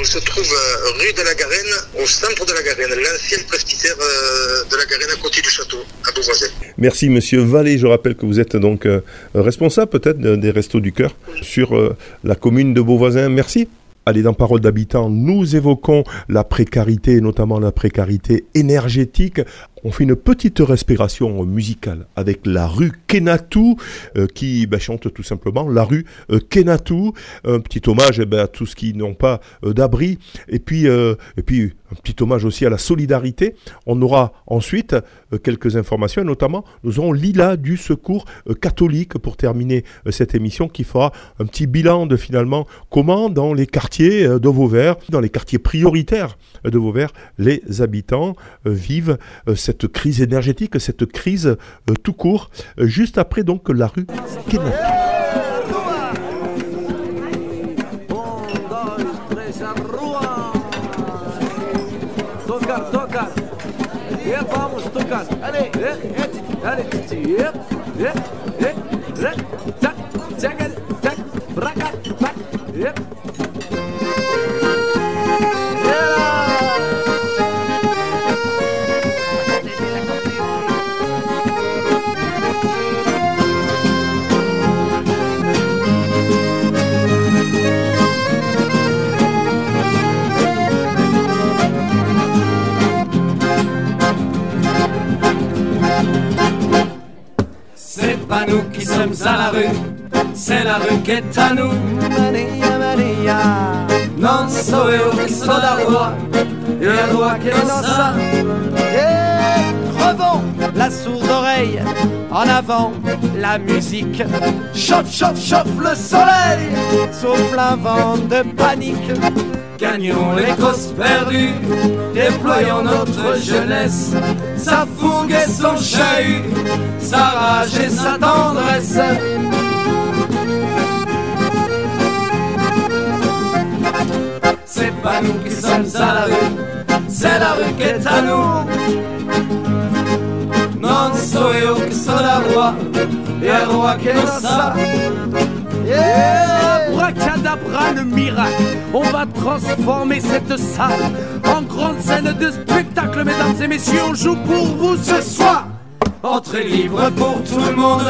On se trouve euh, rue de la Garenne, au centre de la Garenne, l'ancien presbytère euh, de la Garenne à côté du château, à Beauvoisin. Merci Monsieur Vallée. Je rappelle que vous êtes donc euh, responsable peut-être de- des Restos du Cœur sur la commune de Beauvoisin. Merci. Allez, dans Parole d'habitants, nous évoquons la précarité, notamment la précarité énergétique. On fait une petite respiration musicale avec la rue Kenatu, euh, qui ben, chante tout simplement la rue euh. Un petit hommage eh ben, à tous ceux qui n'ont pas euh, d'abri. Et puis, euh, et puis, un petit hommage aussi à la solidarité. On aura ensuite euh, quelques informations, notamment nous aurons Lila du Secours catholique pour terminer cette émission qui fera un petit bilan de finalement comment dans les quartiers de Vauvert, dans les quartiers prioritaires de Vauvert, les habitants vivent cette crise énergétique, cette crise euh, tout court, euh, juste après donc la rue. Pas nous qui sommes à la rue, c'est la rue qui est à nous. Maria, Maria. Non so eu que sou da rua, eu e a rua que é nossa. Eh, devant la sourde oreille, en avant la musique. Chauffe, chauffe, chauffe le soleil, souffle un vent de panique. Gagnons les causes perdues, déployons notre jeunesse, sa fougue et son chahut, sa rage et sa tendresse. C'est pas nous qui sommes à la rue, c'est la rue qui est à nous. Non so io che sono la roi, e il roi che sa. Yeah Abracadabra le miracle, on va transformer cette salle en grande scène de spectacle, mesdames et messieurs, on joue pour vous ce soir. Entrée libre pour tout le monde,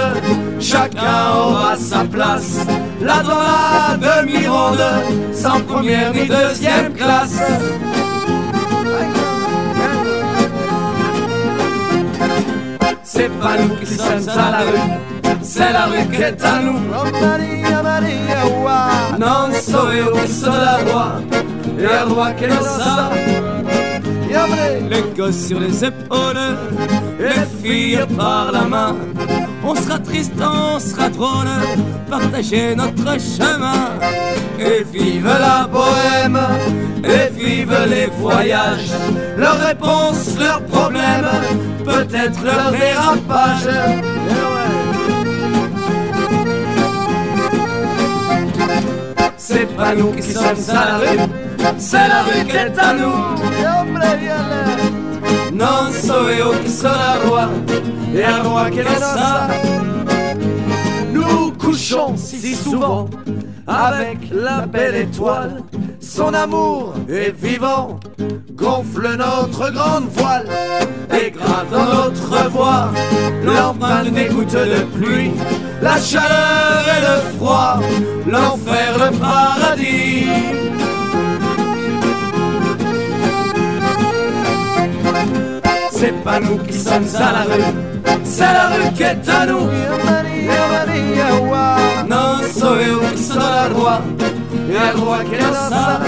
chacun aura sa place. Là dans la demi-ronde, sans première ni deuxième classe. C'est pas nous qui sommes à la rue, c'est la rue qui est à nous. Non so io che sono la roi, et le roi che lo sa. Les gosses sur les épaules, les filles par la main. On sera triste, on sera drôle, partager notre chemin. Et vive la bohème, et vive les voyages. Leurs réponses, leurs problèmes, peut-être leur dérapage. C'est pas nous qui sommes à la rue, c'est la rue qui est à nous. Non so io che sono la roi, et un roi che lo sa. Nous couchons si souvent avec la belle étoile. Son amour est vivant, gonfle notre grande voile. Et grave dans notre voix l'empreinte des gouttes de pluie, la chaleur et le froid, l'enfer, le paradis. C'est pas nous qui sommes à la rue, c'est la rue qui est à nous. Non so io che sono la roi, e il roi che lo sa.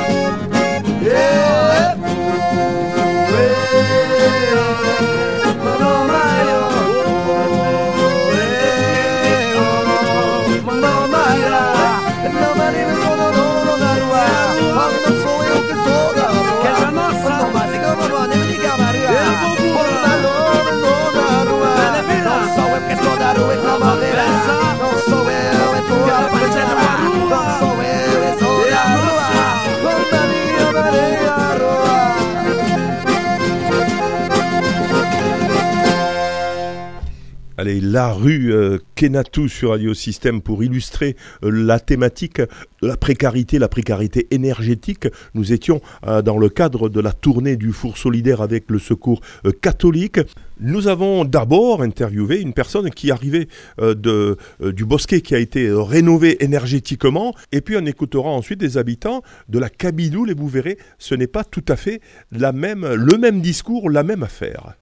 La rue euh, Kenatou sur Radio Système pour illustrer euh, la thématique de la précarité, la précarité énergétique. Nous étions euh, dans le cadre de la tournée du Four solidaire avec le Secours catholique. Nous avons d'abord interviewé une personne qui arrivait de, du bosquet qui a été rénové énergétiquement. Et puis on écoutera ensuite des habitants de la Cabidoule et vous verrez, ce n'est pas tout à fait la même, le même discours, la même affaire.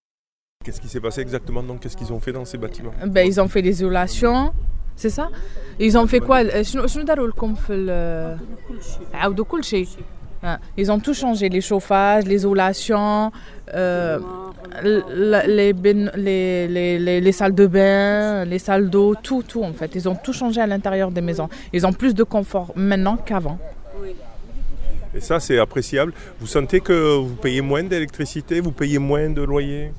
Qu'est-ce qui s'est passé exactement donc? Qu'est-ce qu'ils ont fait dans ces bâtiments? Ben, Ils ont fait des isolations, c'est ça? Ils ont fait quoi? Euh, euh, ah, ah, ils ont tout changé, les chauffages, l'isolation, euh, ben-, les, les, les, salles de bain, les salles d'eau, tout, tout en fait. Ils ont tout changé à l'intérieur des maisons. Ils ont plus de confort maintenant qu'avant. Et ça, c'est appréciable. Vous sentez que vous payez moins d'électricité, vous payez moins de loyer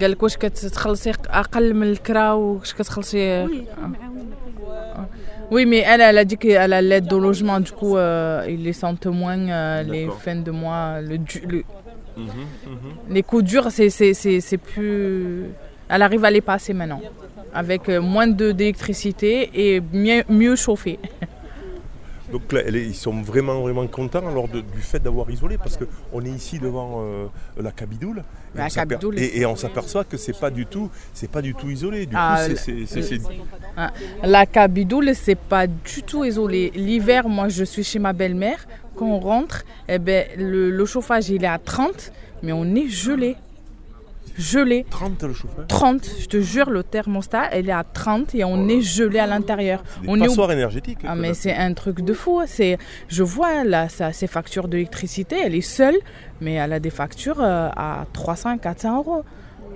قال لك واش كتخلصي اقل من الكرا واش كتخلصي Oui, mais elle, elle a dit qu'elle a l'aide au logement, du coup, euh, ils les sentent moins euh, les D'accord. fins de mois. Le, du- le- Les coups durs, c'est- c'est c'est- c'est plus. Elle arrive à les passer maintenant, avec euh, moins de- d'électricité et mieux, mieux chauffé. Donc là, ils sont vraiment, vraiment contents alors de- du fait d'avoir isolé parce qu'on est ici devant euh, la Cabidoule et, La on s'aper- Cabidoule, et- c'est- et on s'aperçoit que c'est pas du tout, c'est pas du tout isolé. Du Ah, coup, c'est- Ah, La cabidoule, c'est pas du tout isolé. L'hiver, moi, je suis chez ma belle-mère. Quand on rentre, eh ben, le, le chauffage, il est à 30, mais on est gelé. Gelé. 30 le chauffage 30, je te jure, le thermostat, elle est à 30 et on est gelé à l'intérieur. des On est au- passoires énergétiques. Ah, mais c'est un truc de fou. C'est, je vois là, ça, ses factures d'électricité, elle est seule, mais elle a des factures euh, à 300, 400 euros.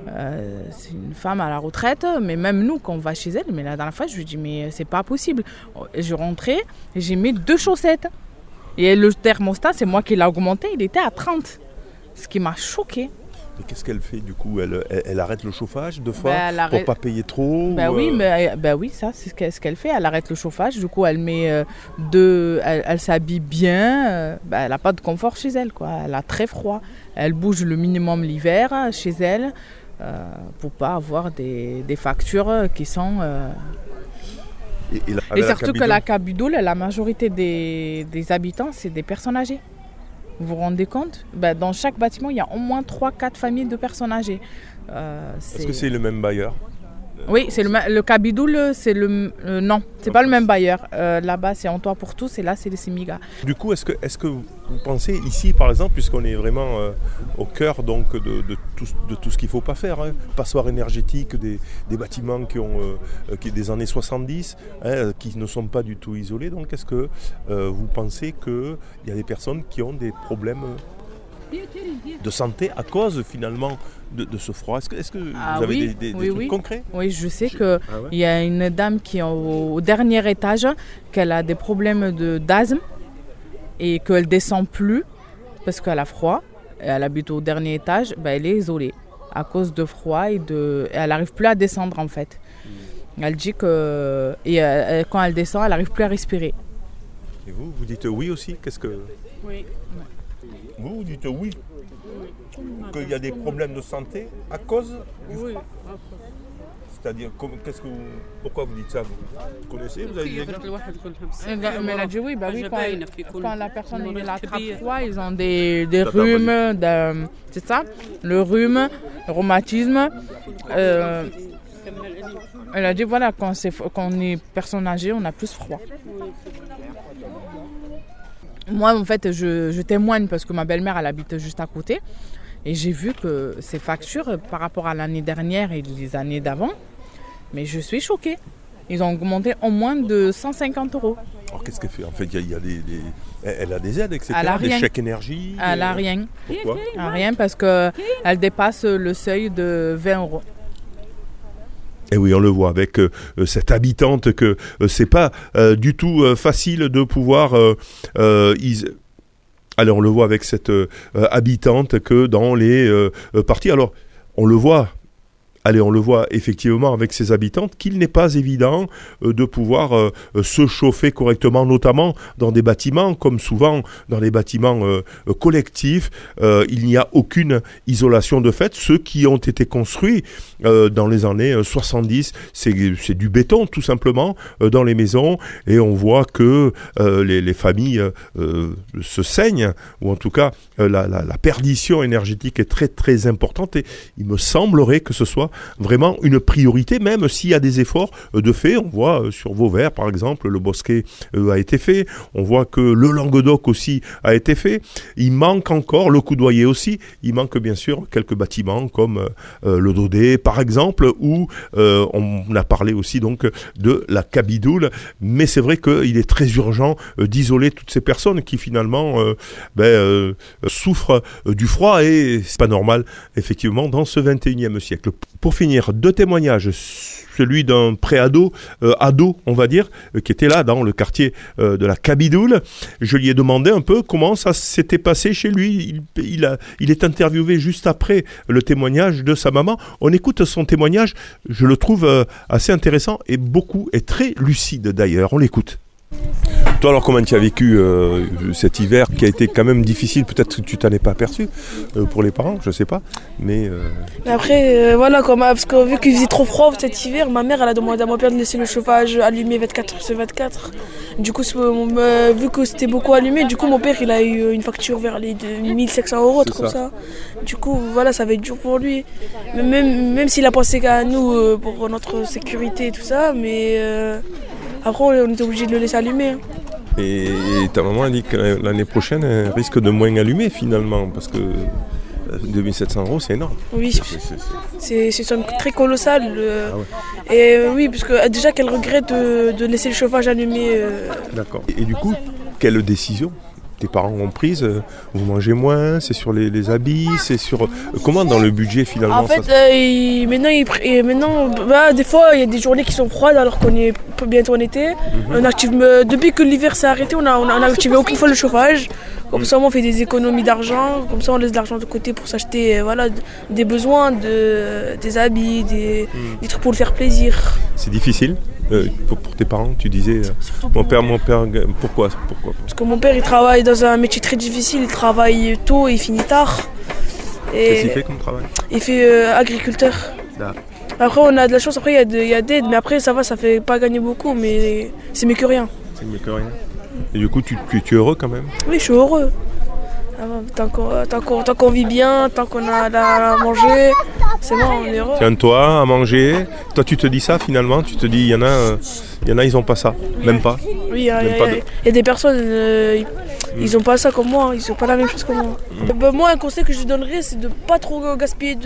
Euh, c'est une femme à la retraite, mais même nous, quand on va chez elle, mais la dernière fois, je lui dis, mais c'est pas possible. Je rentrais j'ai mis deux chaussettes. Et le thermostat, c'est moi qui l'ai augmenté, il était à 30. Ce qui m'a choqué. Et qu'est-ce qu'elle fait du coup? Elle, elle- elle arrête le chauffage deux fois Ben, elle pour arrête- pas payer trop Bah ou, oui, euh, mais, bah oui, ça, c'est ce qu'elle fait. Elle arrête le chauffage, du coup, elle met euh, deux. Elle, elle s'habille bien. euh, bah, elle n'a pas de confort chez elle, quoi. Elle a très froid. Elle bouge le minimum l'hiver chez elle euh, pour pas avoir des, des factures qui sont. Et, et la- Et avec la surtout que la Cabidoule, la majorité des, des habitants, c'est des personnes âgées. Vous vous rendez compte? Bah, Dans chaque bâtiment, il y a au moins 3-4 familles de personnes âgées. Euh, Est-ce que c'est le même bailleur? Oui, c'est le, le Cabidoule, c'est le... euh, non, c'est pas le même bailleur. Euh, Là-bas, c'est En Toit pour tous et là, c'est les Simiga. Du coup, est-ce que, est que vous pensez ici, par exemple, puisqu'on est vraiment euh, au cœur donc, de, tout, de tout ce qu'il ne faut pas faire, hein, passoire énergétique, des, bâtiments qui ont euh, des années 70, hein, qui ne sont pas du tout isolés, donc est-ce que vous pensez qu'il y a des personnes qui ont des problèmes de santé à cause finalement de, de ce froid Est-ce que, Ah vous avez oui, des, des- des oui, trucs oui. concrets? Oui, je sais qu'il Ah ouais y a une dame qui est au, au dernier étage, qu'elle a des problèmes de- d'asthme et qu'elle descend plus parce qu'elle a froid. Elle habite au dernier étage, ben, elle est isolée à cause de froid et de, elle n'arrive plus à descendre en fait. Elle dit que et euh, quand elle descend, elle n'arrive plus à respirer. Et vous, vous dites oui aussi? Qu'est-ce que Oui. Vous, vous dites oui. Qu'il y a des problèmes de santé à cause du froid. C'est-à-dire, qu'est-ce que vous, pourquoi vous dites ça? Vous connaissez Vous avez déjà eh ben, Mais oui, bah oui quand, la personne il l'attrape froid, ils ont des, des rhumes, c'est ça? Le rhume, le rhumatisme. Euh, elle a dit voilà, quand, c'est, quand on est personne âgée, on a plus froid. Moi, en fait, je, je témoigne parce que ma belle-mère, elle habite juste à côté. Et j'ai vu que ces factures, par rapport à l'année dernière et les années d'avant, mais je suis choquée. Ils ont augmenté au moins de 150 euros. Alors qu'est-ce qu'elle fait En fait, il y a, y a des, des- elle a des aides, etc. Elle a des rien. chèques énergie. Elle n'a euh, rien. Pourquoi? Elle a rien parce qu'elle dépasse le seuil de 20 euros. Et oui, on le voit avec euh, euh, cette habitante que euh, c'est pas euh, du tout facile de pouvoir. is- Allez, on le voit avec cette habitante que dans les parties. Alors, on le voit. Allez, on le voit effectivement avec ces habitantes qu'il n'est pas évident euh, de pouvoir euh, euh, se chauffer correctement, notamment dans des bâtiments, comme souvent dans les bâtiments collectifs, il n'y a aucune isolation de fait. Ceux qui ont été construits dans les années euh, 70, c'est du béton tout simplement dans les maisons, et on voit que les, les familles se saignent, ou en tout cas la perdition énergétique est très très importante, et il me semblerait que ce soit vraiment une priorité, même s'il y a des efforts euh, de fait. On voit euh, sur Vauvert, par exemple, le bosquet euh, a été fait. On voit que le Languedoc aussi a été fait. Il manque encore, le Coudoyer aussi, il manque bien sûr quelques bâtiments comme le Daudet, par exemple, où on a parlé aussi donc de la Cabidoule. Mais c'est vrai qu'il est très urgent d'isoler toutes ces personnes qui finalement ben, souffrent du froid et c'est pas normal, effectivement, dans ce 21e siècle. Pour finir, deux témoignages. Celui d'un pré-ado, euh, ado, on va dire, euh, qui était là dans le quartier euh, de la Cabidoule. Je lui ai demandé un peu comment ça s'était passé chez lui. Il, a, il est interviewé juste après le témoignage de sa maman. On écoute son témoignage, je le trouve assez intéressant et beaucoup, et très lucide d'ailleurs. On l'écoute. Toi alors comment tu as vécu euh, cet hiver qui a été quand même difficile? Peut-être que tu t'en es pas aperçu euh, pour les parents, je sais pas. Mais euh, Mais après, euh, voilà, comme, parce que vu qu'il faisait trop froid cet hiver, ma mère elle a demandé à mon père de laisser le chauffage allumé 24 heures sur 24. Du coup, vu que c'était beaucoup allumé, du coup, mon père il a eu une facture vers les 2500 euros, comme ça. ça. Du coup, voilà, ça va être dur pour lui. Mais même, même s'il a pensé qu'à nous pour notre sécurité et tout ça, mais après, on était obligé de le laisser allumer. hein. et, et ta maman a dit que l'année prochaine elle risque de moins allumer finalement parce que euh, 2700 euros c'est énorme. Oui, C'est- c'est somme très colossal. euh, Ah ouais. Et euh, oui, parce que euh, déjà qu'elle regrette de, de laisser le chauffage allumé. euh, D'accord. Et, et du coup, quelle décision? Tes parents ont prise euh, Vous mangez moins C'est sur les, les habits C'est sur euh, comment dans le budget finalement En fait, ça- euh, il- maintenant, il pr- et maintenant bah, des fois, il y a des journées qui sont froides alors qu'on est bientôt en été. On active, depuis que l'hiver s'est arrêté, on n'a on a, on a activé aucune fois le chauffage. Comme ça, on fait des économies d'argent. Comme ça, on laisse de l'argent de côté pour s'acheter euh, voilà, des besoins, de, des habits, des, des trucs pour le faire plaisir. C'est difficile euh, pour, pour tes parents Tu disais euh, mon père, mon père. Pourquoi Pourquoi? Parce que mon père, il travaille dans un métier très difficile. Il travaille tôt et il finit tard. Qu'est-ce qu'il fait comme travail? Il fait euh, agriculteur. Après, on a de la chance, après, il y a de- il y a d'aide, mais après, ça va, ça fait pas gagner beaucoup, mais c'est mieux que rien. C'est mieux que rien. Et du coup, tu, tu- tu es heureux quand même Oui, je suis heureux. Ah bon, Tant qu'on vit bien, tant qu'on a à manger, c'est bon, on est heureux. Tiens, toi, à manger. Toi, tu te dis ça finalement Tu te dis, il y en a, euh, y en a, ils ont pas ça, même pas. Oui, il y, a- de- y des personnes, euh, ils- ils ont pas ça comme moi, ils ont pas la même chose que moi. Bah, moi, un conseil que je donnerais, c'est de pas trop gaspiller de,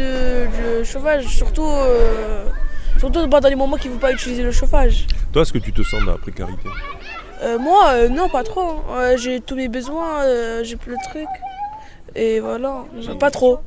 de chauffage, surtout, euh, surtout dans les moments qui ne veulent pas utiliser le chauffage. Toi, est-ce que tu te sens dans la précarité? Euh, moi, euh, non, pas trop. Euh, j'ai tous mes besoins, euh, j'ai plein de trucs. Et voilà, pas trop.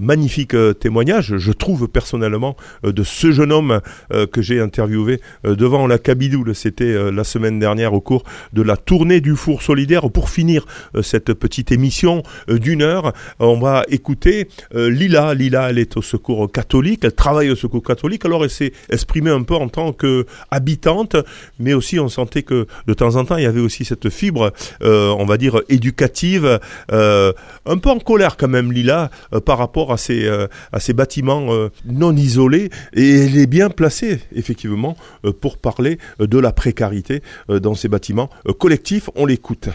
Magnifique euh, témoignage, je trouve personnellement, euh, de ce jeune homme euh, que j'ai interviewé devant la Cabidoule. C'était la semaine dernière au cours de la tournée du Four Solidaire. Pour finir cette petite émission d'une heure, on va écouter Lila. Lila, elle est au secours catholique, elle travaille au secours catholique. Alors elle s'est exprimée un peu en tant qu'habitante, mais aussi on sentait que de temps en temps il y avait aussi cette fibre, on va dire, éducative, un peu en colère quand même, Lila, par rapport à ces, euh, à ces bâtiments euh, non isolés. Et elle est bien placée, effectivement, euh, pour parler de la précarité dans ces bâtiments collectifs. On l'écoute.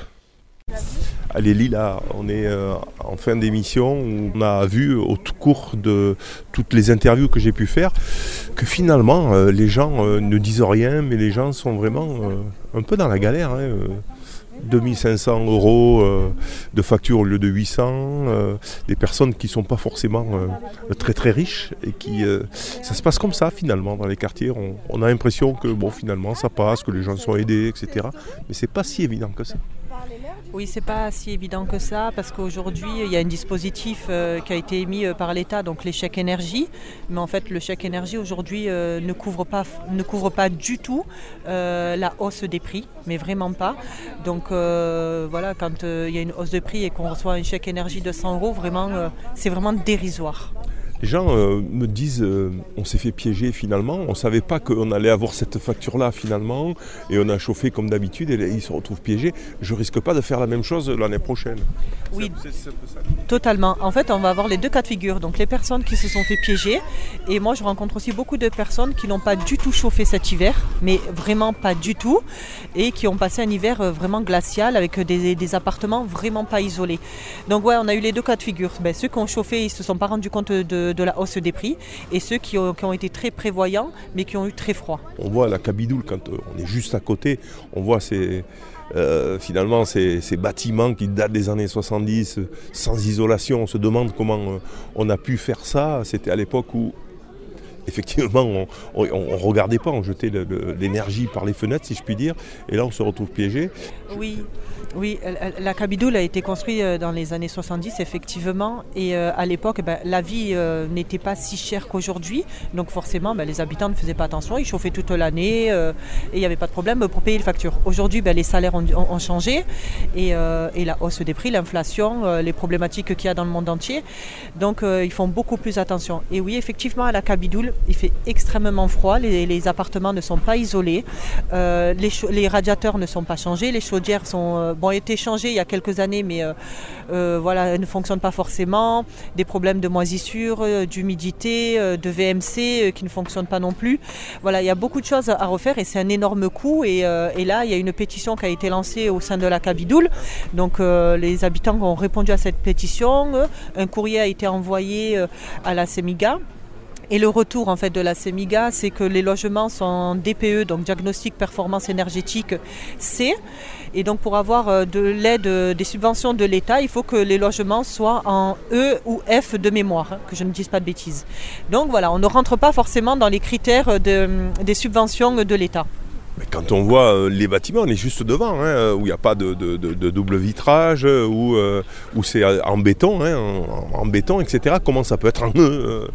Allez Lila, on est en fin d'émission. où On a vu au cours de toutes les interviews que j'ai pu faire que finalement les gens ne disent rien, mais les gens sont vraiment un peu dans la galère. hein. 2500 euros euh, de facture au lieu de 800, euh, des personnes qui ne sont pas forcément euh, très très riches et qui ça se passe comme ça finalement dans les quartiers. On, on a l'impression que bon finalement ça passe, que les gens sont aidés, etc. Mais c'est pas si évident que ça. Oui, c'est pas si évident que ça parce qu'aujourd'hui il y a un dispositif euh, qui a été émis euh, par l'État, donc les chèques énergie. Mais en fait, le chèque énergie aujourd'hui euh, ne couvre pas ne couvre pas du tout la hausse des prix, mais vraiment pas. Donc voilà, quand il y a une hausse de prix et qu'on reçoit un chèque énergie de 100 euros, vraiment, c'est vraiment dérisoire. Les gens euh, me disent euh, on s'est fait piéger finalement, on ne savait pas qu'on allait avoir cette facture-là finalement, et on a chauffé comme d'habitude, et ils se retrouvent piégés. Je risque pas de faire la même chose l'année prochaine. Oui. Totalement. En fait, on va avoir les deux cas de figure. Donc les personnes qui se sont fait piéger. Et moi, je rencontre aussi beaucoup de personnes qui n'ont pas du tout chauffé cet hiver, mais vraiment pas du tout, et qui ont passé un hiver euh, vraiment glacial avec des, des appartements vraiment pas isolés. Donc ouais, on a eu les deux cas de figure. Ben, ceux qui ont chauffé, ils se sont pas rendus compte de, de la hausse des prix, et ceux qui ont, qui ont été très prévoyants, mais qui ont eu très froid. On voit la Cabidoule quand euh, on est juste à côté, on voit ces, euh, finalement ces, ces bâtiments qui datent des années 70 euh, sans isolation. On se demande comment euh, on a pu faire ça. C'était à l'époque où effectivement on ne regardait pas, on jetait l'énergie par les fenêtres si je puis dire, et là on se retrouve piégé. Oui, oui, elle- elle- la Cabidoule a été construite euh, dans les années 70, effectivement. Et euh, à l'époque, ben, la vie euh, n'était pas si chère qu'aujourd'hui. Donc forcément, ben, les habitants ne faisaient pas attention. Ils chauffaient toute l'année euh, et il n'y avait pas de problème pour payer les factures. Aujourd'hui, ben, les salaires ont, changé. Et, euh, la hausse des prix, l'inflation, euh, les problématiques qu'il y a dans le monde entier. Donc euh, ils font beaucoup plus attention. Et oui, effectivement, à la Cabidoule, il fait extrêmement froid. Les, appartements ne sont pas isolés. Euh, les, radiateurs ne sont pas changés. Les chaudières sont, euh, ont été changées il y a quelques années, mais euh, euh, voilà, elles ne fonctionnent pas forcément. Des problèmes de moisissure, euh, d'humidité, de VMC qui ne fonctionnent pas non plus. Voilà, il y a beaucoup de choses à refaire et c'est un énorme coût. Et, et là, il y a une pétition qui a été lancée au sein de la Cabidoule. Donc les habitants ont répondu à cette pétition. Un courrier a été envoyé à la CEMIGA. Et le retour en fait de la CEMIGA, c'est que les logements sont en DPE, donc diagnostic performance énergétique C. Et donc pour avoir euh, de l'aide, euh, des subventions de l'État, il faut que les logements soient en E ou F de mémoire, hein, que je ne dise pas de bêtises. Donc voilà, on ne rentre pas forcément dans les critères de- des subventions de l'État. Mais quand on voit euh, les bâtiments, on est juste devant, hein, où il n'y a pas de, double vitrage, où, c'est en béton, hein, en, béton, etc. Comment ça peut être en euh,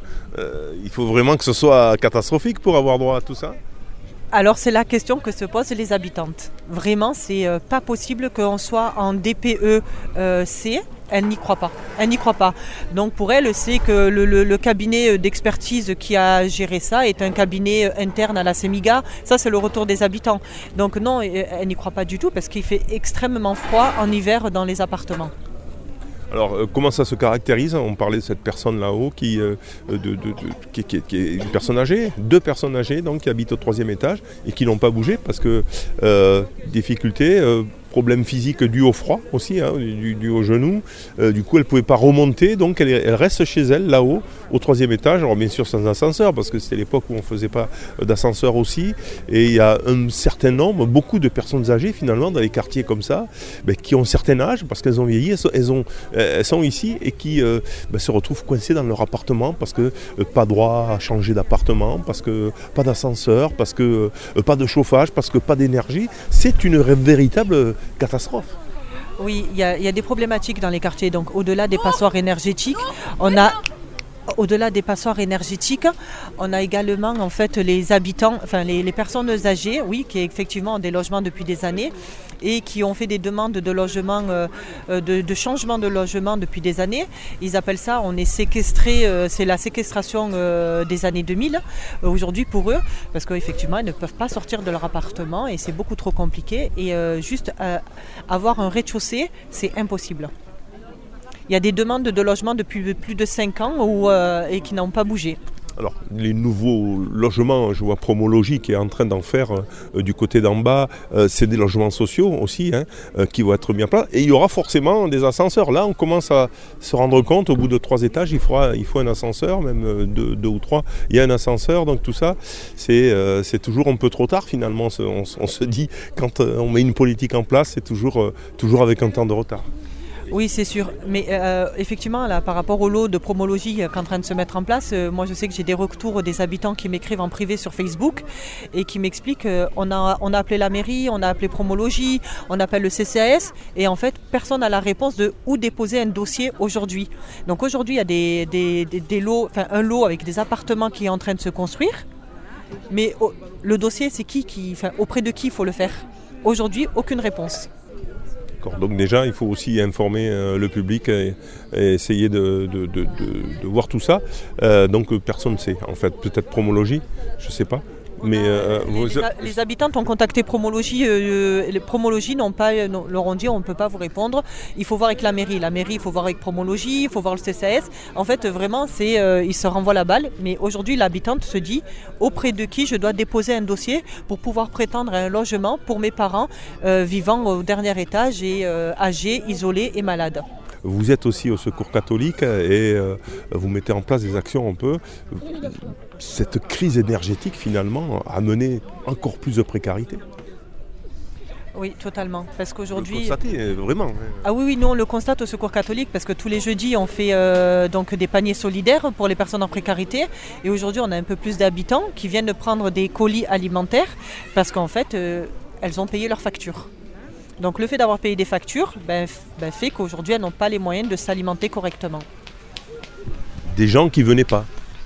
Il faut vraiment que ce soit catastrophique pour avoir droit à tout ça? Alors c'est la question que se posent les habitantes. Vraiment, c'est euh, pas possible qu'on soit en DPE euh, C. Elle n'y croit pas. Elle n'y croit pas. Donc pour elle, c'est que le, le- cabinet d'expertise qui a géré ça est un cabinet euh, interne à la Semiga. Ça, c'est le retour des habitants. Donc non, euh, elle n'y croit pas du tout parce qu'il fait extrêmement froid en hiver dans les appartements. Alors, euh, comment ça se caractérise? On parlait de cette personne là-haut qui, euh, de- qui, est une personne âgée, deux personnes âgées qui habitent au troisième étage et qui n'ont pas bougé parce que euh, difficultés, euh, problèmes physiques dus au froid aussi, hein, du au genou. Euh, du coup, elle ne pouvait pas remonter, donc elle reste chez elle là-haut au troisième étage. Alors bien sûr sans ascenseur parce que c'était l'époque où on ne faisait pas d'ascenseur aussi. Et il y a un certain nombre, beaucoup de personnes âgées finalement dans les quartiers comme ça, ben, qui ont un certain âge parce qu'elles ont vieilli, elles sont, euh, ici et qui euh, ben, se retrouvent coincées dans leur appartement parce que euh, pas droit à changer d'appartement, parce que pas d'ascenseur, parce que euh, pas de chauffage, parce que pas d'énergie. C'est une véritable catastrophe. Oui, il y, y a des problématiques dans les quartiers. Donc, au-delà des passoires énergétiques, on a. Au-delà des passoires énergétiques, on a également en fait les habitants, enfin les, personnes âgées, oui, qui effectivement ont des logements depuis des années et qui ont fait des demandes de logement, euh, euh, de, changement de logement depuis des années. Ils appellent ça, on est séquestré, euh, c'est la séquestration euh, des années 2000 euh, aujourd'hui pour eux, parce qu'effectivement ils ne peuvent pas sortir de leur appartement et c'est beaucoup trop compliqué. Et juste avoir un rez-de-chaussée, c'est impossible. Il y a des demandes de logement depuis plus de 5 ans euh, et qui n'ont pas bougé. Alors, les nouveaux logements, je vois Promologie qui est en train d'en faire euh, du côté d'en bas, euh, c'est des logements sociaux aussi hein, qui vont être mis en place. Et il y aura forcément des ascenseurs. Là, on commence à se rendre compte, au bout de trois étages, il, faut un ascenseur, même deux, ou trois. Il y a un ascenseur, donc tout ça, c'est toujours un peu trop tard finalement. On se- dit, quand on met une politique en place, c'est toujours avec un temps de retard. Oui, c'est sûr. Mais euh, effectivement, là, par rapport au lot de promologie euh, qui est en train de se mettre en place, euh, moi je sais que j'ai des retours des habitants qui m'écrivent en privé sur Facebook et qui m'expliquent qu'on a, on a appelé la mairie, on a appelé promologie, on appelle le CCAS et en fait personne n'a la réponse de où déposer un dossier aujourd'hui. Donc aujourd'hui il y a des, lots, un lot avec des appartements qui est en train de se construire. Mais oh, le dossier, c'est qui, qui auprès de qui il faut le faire? Aujourd'hui, aucune réponse. Donc déjà, il faut aussi informer euh, le public et, essayer de voir tout ça. Euh, donc euh, personne ne sait. En fait, peut-être Promologie, je ne sais pas. Mais euh, Les, habitantes ont contacté Promologie. euh, les Promologie n'ont pas, euh, non, leur ont dit on ne peut pas vous répondre. Il faut voir avec la mairie. La mairie, il faut voir avec Promologie, il faut voir le CCAS. En fait, euh, vraiment, c'est, euh, ils se renvoient la balle. Mais aujourd'hui, l'habitante se dit auprès de qui je dois déposer un dossier pour pouvoir prétendre à un logement pour mes parents euh, vivant au dernier étage et euh, âgés, isolés et malades. Vous êtes aussi au Secours catholique et euh, vous mettez en place des actions un peu. Cette crise énergétique, finalement, a mené encore plus de précarité. Oui, totalement. Parce qu'aujourd'hui. euh, vraiment. hein. Ah oui, oui, nous on le constate au Secours catholique parce que tous les jeudis on fait euh, donc des paniers solidaires pour les personnes en précarité et aujourd'hui on a un peu plus d'habitants qui viennent prendre des colis alimentaires parce qu'en fait euh, elles ont payé leurs factures. Donc le fait d'avoir payé des factures ben, ben, fait qu'aujourd'hui elles n'ont pas les moyens de s'alimenter correctement. Des gens qui venaient pas.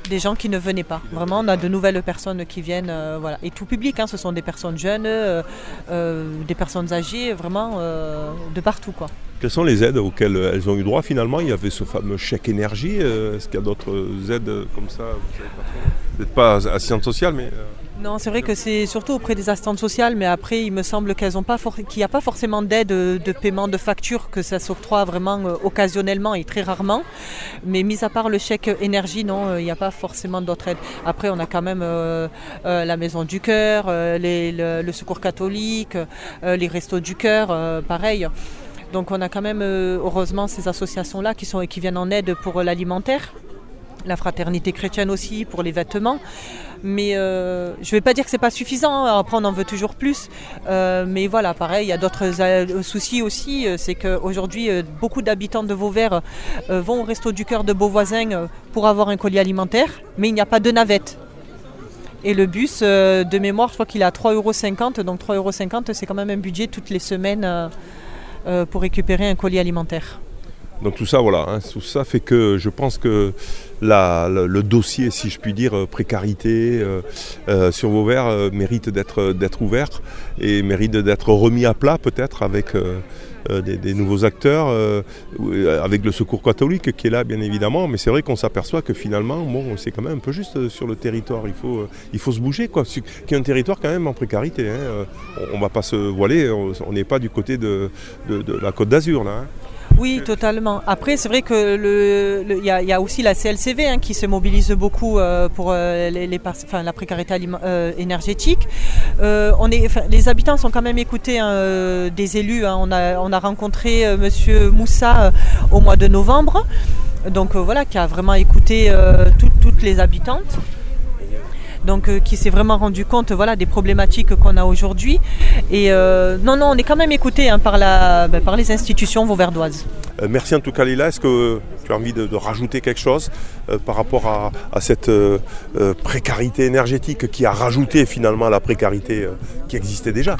Des gens qui ne venaient pas. Vraiment, on a de nouvelles personnes qui viennent, euh, voilà. Et tout public, hein, ce sont des personnes jeunes, euh, euh, des personnes âgées, vraiment de partout, quoi. Quelles sont les aides auxquelles elles ont eu droit finalement? Il y avait ce fameux chèque énergie. Est-ce qu'il y a d'autres aides comme ça Vous savez pas trop? Peut-être pas assistante sociale, mais. euh, Non, c'est vrai que c'est surtout auprès des assistantes sociales, mais après, il me semble qu'elles ont pas qu'il n'y a pas forcément d'aide de, paiement de facture, que ça s'octroie vraiment euh, occasionnellement et très rarement. Mais mis à part le chèque énergie, non, euh, il n'y a pas forcément d'autres aides. Après, on a quand même la Maison du Cœur, le, Secours catholique, les Restos du Cœur, pareil. Donc on a quand même, heureusement, ces associations-là qui, sont, qui viennent en aide pour l'alimentaire la fraternité chrétienne aussi pour les vêtements. Mais euh, je ne vais pas dire que c'est pas suffisant, hein, après on en veut toujours plus. Euh, mais voilà, pareil, il y a d'autres euh, soucis aussi. C'est qu'aujourd'hui, beaucoup d'habitants de Vauvert vont au resto du cœur de Beauvoisin pour avoir un colis alimentaire, mais il n'y a pas de navette. Et le bus, de mémoire, je crois qu'il est à 3,50 euros. Donc 3,50 euros, c'est quand même un budget toutes les semaines pour récupérer un colis alimentaire. Donc tout ça, voilà, hein, tout ça fait que je pense que le, dossier, si je puis dire, euh, précarité euh, euh, sur vos verres mérite d'être ouvert et mérite d'être remis à plat peut-être avec des, nouveaux acteurs, avec le Secours catholique qui est là bien évidemment, mais c'est vrai qu'on s'aperçoit que finalement, bon, c'est quand même un peu juste sur le territoire. Il faut, il faut se bouger, quoi. Y a un territoire quand même en précarité. hein, on, on va pas se voiler, on n'est pas du côté de la Côte d'Azur là. hein. Oui, totalement. Après, c'est vrai que le, il y, a- il y a aussi la CLCV hein, qui se mobilise beaucoup euh, pour euh, les, les pers- enfin, la précarité euh, énergétique. Euh, on est, les habitants sont quand même écoutés hein, euh, des élus. hein. On, a, on a rencontré euh, Monsieur Moussa euh, au mois de novembre, donc euh, voilà, qui a vraiment écouté euh, tout- toutes les habitantes. Donc, euh, qui s'est vraiment rendu compte voilà, des problématiques qu'on a aujourd'hui. Et euh, non, non, on est quand même écouté hein, par, la, ben, par les institutions vauverdoises. Euh, merci en tout cas Lila. Est-ce que tu as envie de, de rajouter quelque chose euh, par rapport à, à cette précarité énergétique qui a rajouté finalement la précarité qui existait déjà?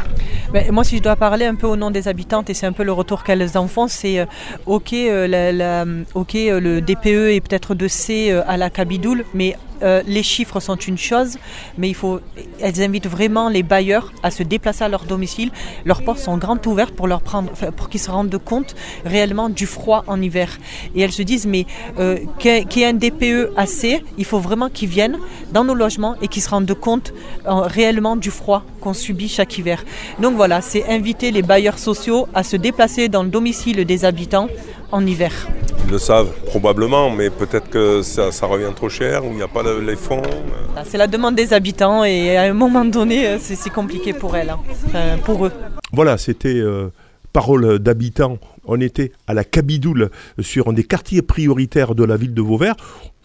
Ben, moi, si je dois parler un peu au nom des habitantes, et c'est un peu le retour qu'elles en font, c'est OK, la- le DPE est peut-être de C à la Cabidoule, mais euh, les chiffres sont une chose, mais il faut, elles invitent vraiment les bailleurs à se déplacer à leur domicile. Leurs portes sont grandes ouvertes pour qu'ils se rendent compte réellement du froid en hiver. Et elles se disent, mais euh, qu'il y ait- qu'il y ait un DPE assez, il faut vraiment qu'ils viennent dans nos logements et qu'ils se rendent compte euh, réellement du froid qu'on subit chaque hiver. Donc voilà, c'est inviter les bailleurs sociaux à se déplacer dans le domicile des habitants en hiver. Ils le savent probablement, mais peut-être que ça, ça revient trop cher ou il n'y a pas le- les fonds. Là, C'est la demande des habitants et à un moment donné, euh, c'est c'est compliqué pour elles, hein. Enfin, pour eux. Voilà, c'était euh, Parole d'habitants. On était à la Cabidoule sur un des quartiers prioritaires de la ville de Vauvert.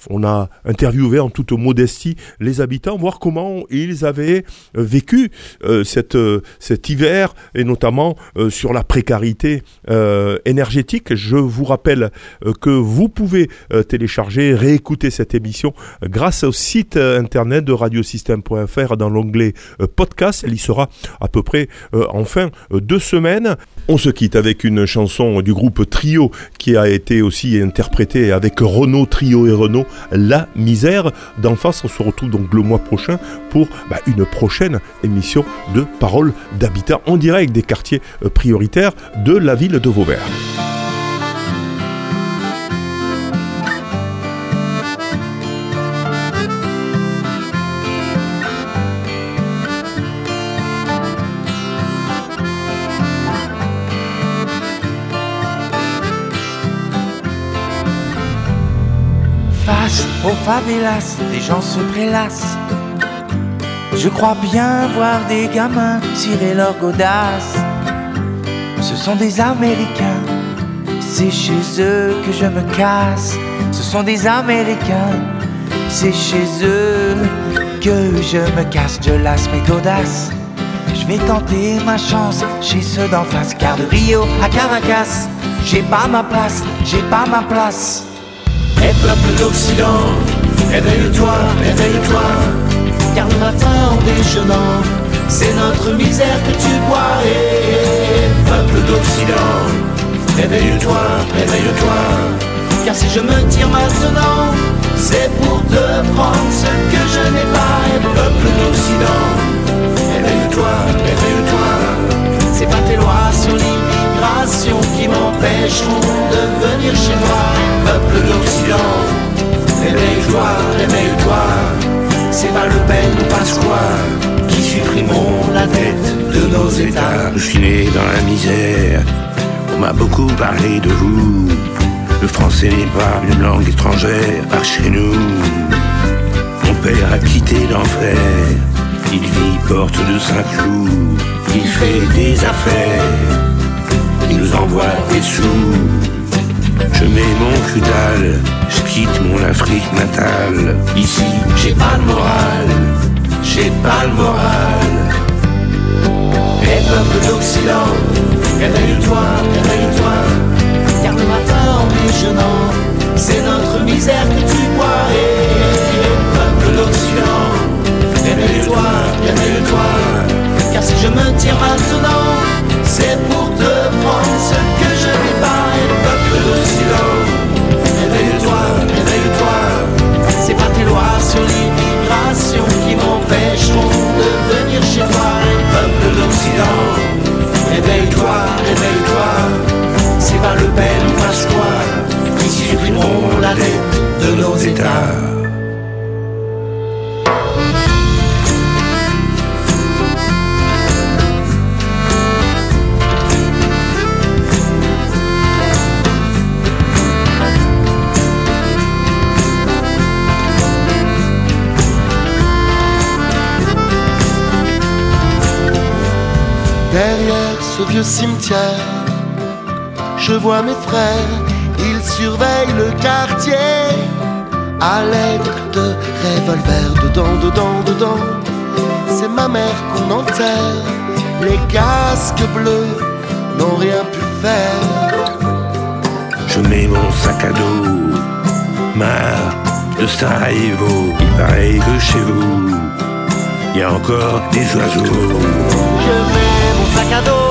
On a interviewé en toute modestie les habitants, voir comment ils avaient euh, vécu euh, euh, cet hiver et notamment euh, sur la précarité euh, énergétique. Je vous rappelle euh, que vous pouvez euh, télécharger, réécouter cette émission euh, grâce au site euh, internet de radiosystème.fr dans l'onglet euh, podcast. Elle y sera à peu près euh, en fin euh, de semaine. On se quitte avec une chanson du groupe Trio qui a été aussi interprétée avec Renault, Trio et Renault, La misère d'en face. On se retrouve donc le mois prochain pour bah, une prochaine émission de Paroles d'Habitat en direct des quartiers euh, prioritaires de la ville de Vauvert. Les gens se prélassent. Je crois bien voir des gamins tirer leur godasse. Ce sont des Américains, c'est chez eux que je me casse. Ce sont des Américains, c'est chez eux que je me casse. Je lasse mes godasses. Je vais tenter ma chance chez ceux d'en face. Car de Rio à Caracas, j'ai pas ma place, j'ai pas ma place. Et peuple d'Occident, éveille-toi, éveille-toi, car le matin en déjeunant, c'est notre misère que tu bois. Et peuple d'Occident, éveille-toi, éveille-toi, car si je me tire maintenant, c'est pour te prendre ce que je n'ai pas. Et peuple d'Occident, éveille-toi, éveille-toi, c'est pas tes lois sur l'immigration qui m'empêcheront de venir chez toi. Peuple d'Occident, réveille-toi, réveille-toi. C'est pas Le Pen ou Pasqua qui supprimeront la dette de nos États? Je suis né dans la misère. On m'a beaucoup parlé de vous. Le français n'est pas une langue étrangère par chez nous. Mon père a quitté l'enfer. Il vit porte de Saint-Cloud. Il fait des affaires. Il nous envoie des sous. Je mets mon crudal, je quitte mon Afrique natale. Ici, j'ai pas le moral, j'ai pas le moral. Et peuple d'Occident, réveille-toi, réveille-toi. Car le matin en déjeunant, c'est notre misère que tu bois. Et peuple d'Occident, réveille-toi, réveille-toi. Car si je me tire maintenant, c'est pour te prendre ce le silo. Réveille-toi, réveille-toi. C'est pas tes lois sur l'immigration qui m'empêcheront de venir chez toi. Peuple d'Occident, réveille-toi, réveille-toi. C'est pas le bel Pasqua qui supprimeront la dette de nos États. Derrière ce vieux cimetière, je vois mes frères, ils surveillent le quartier à l'aide de revolvers dedans, dedans, dedans. C'est ma mère qu'on enterre, les casques bleus n'ont rien pu faire. Je mets mon sac à dos, marre de Sarajevo. Il paraît que chez vous, il y a encore des oiseaux. Je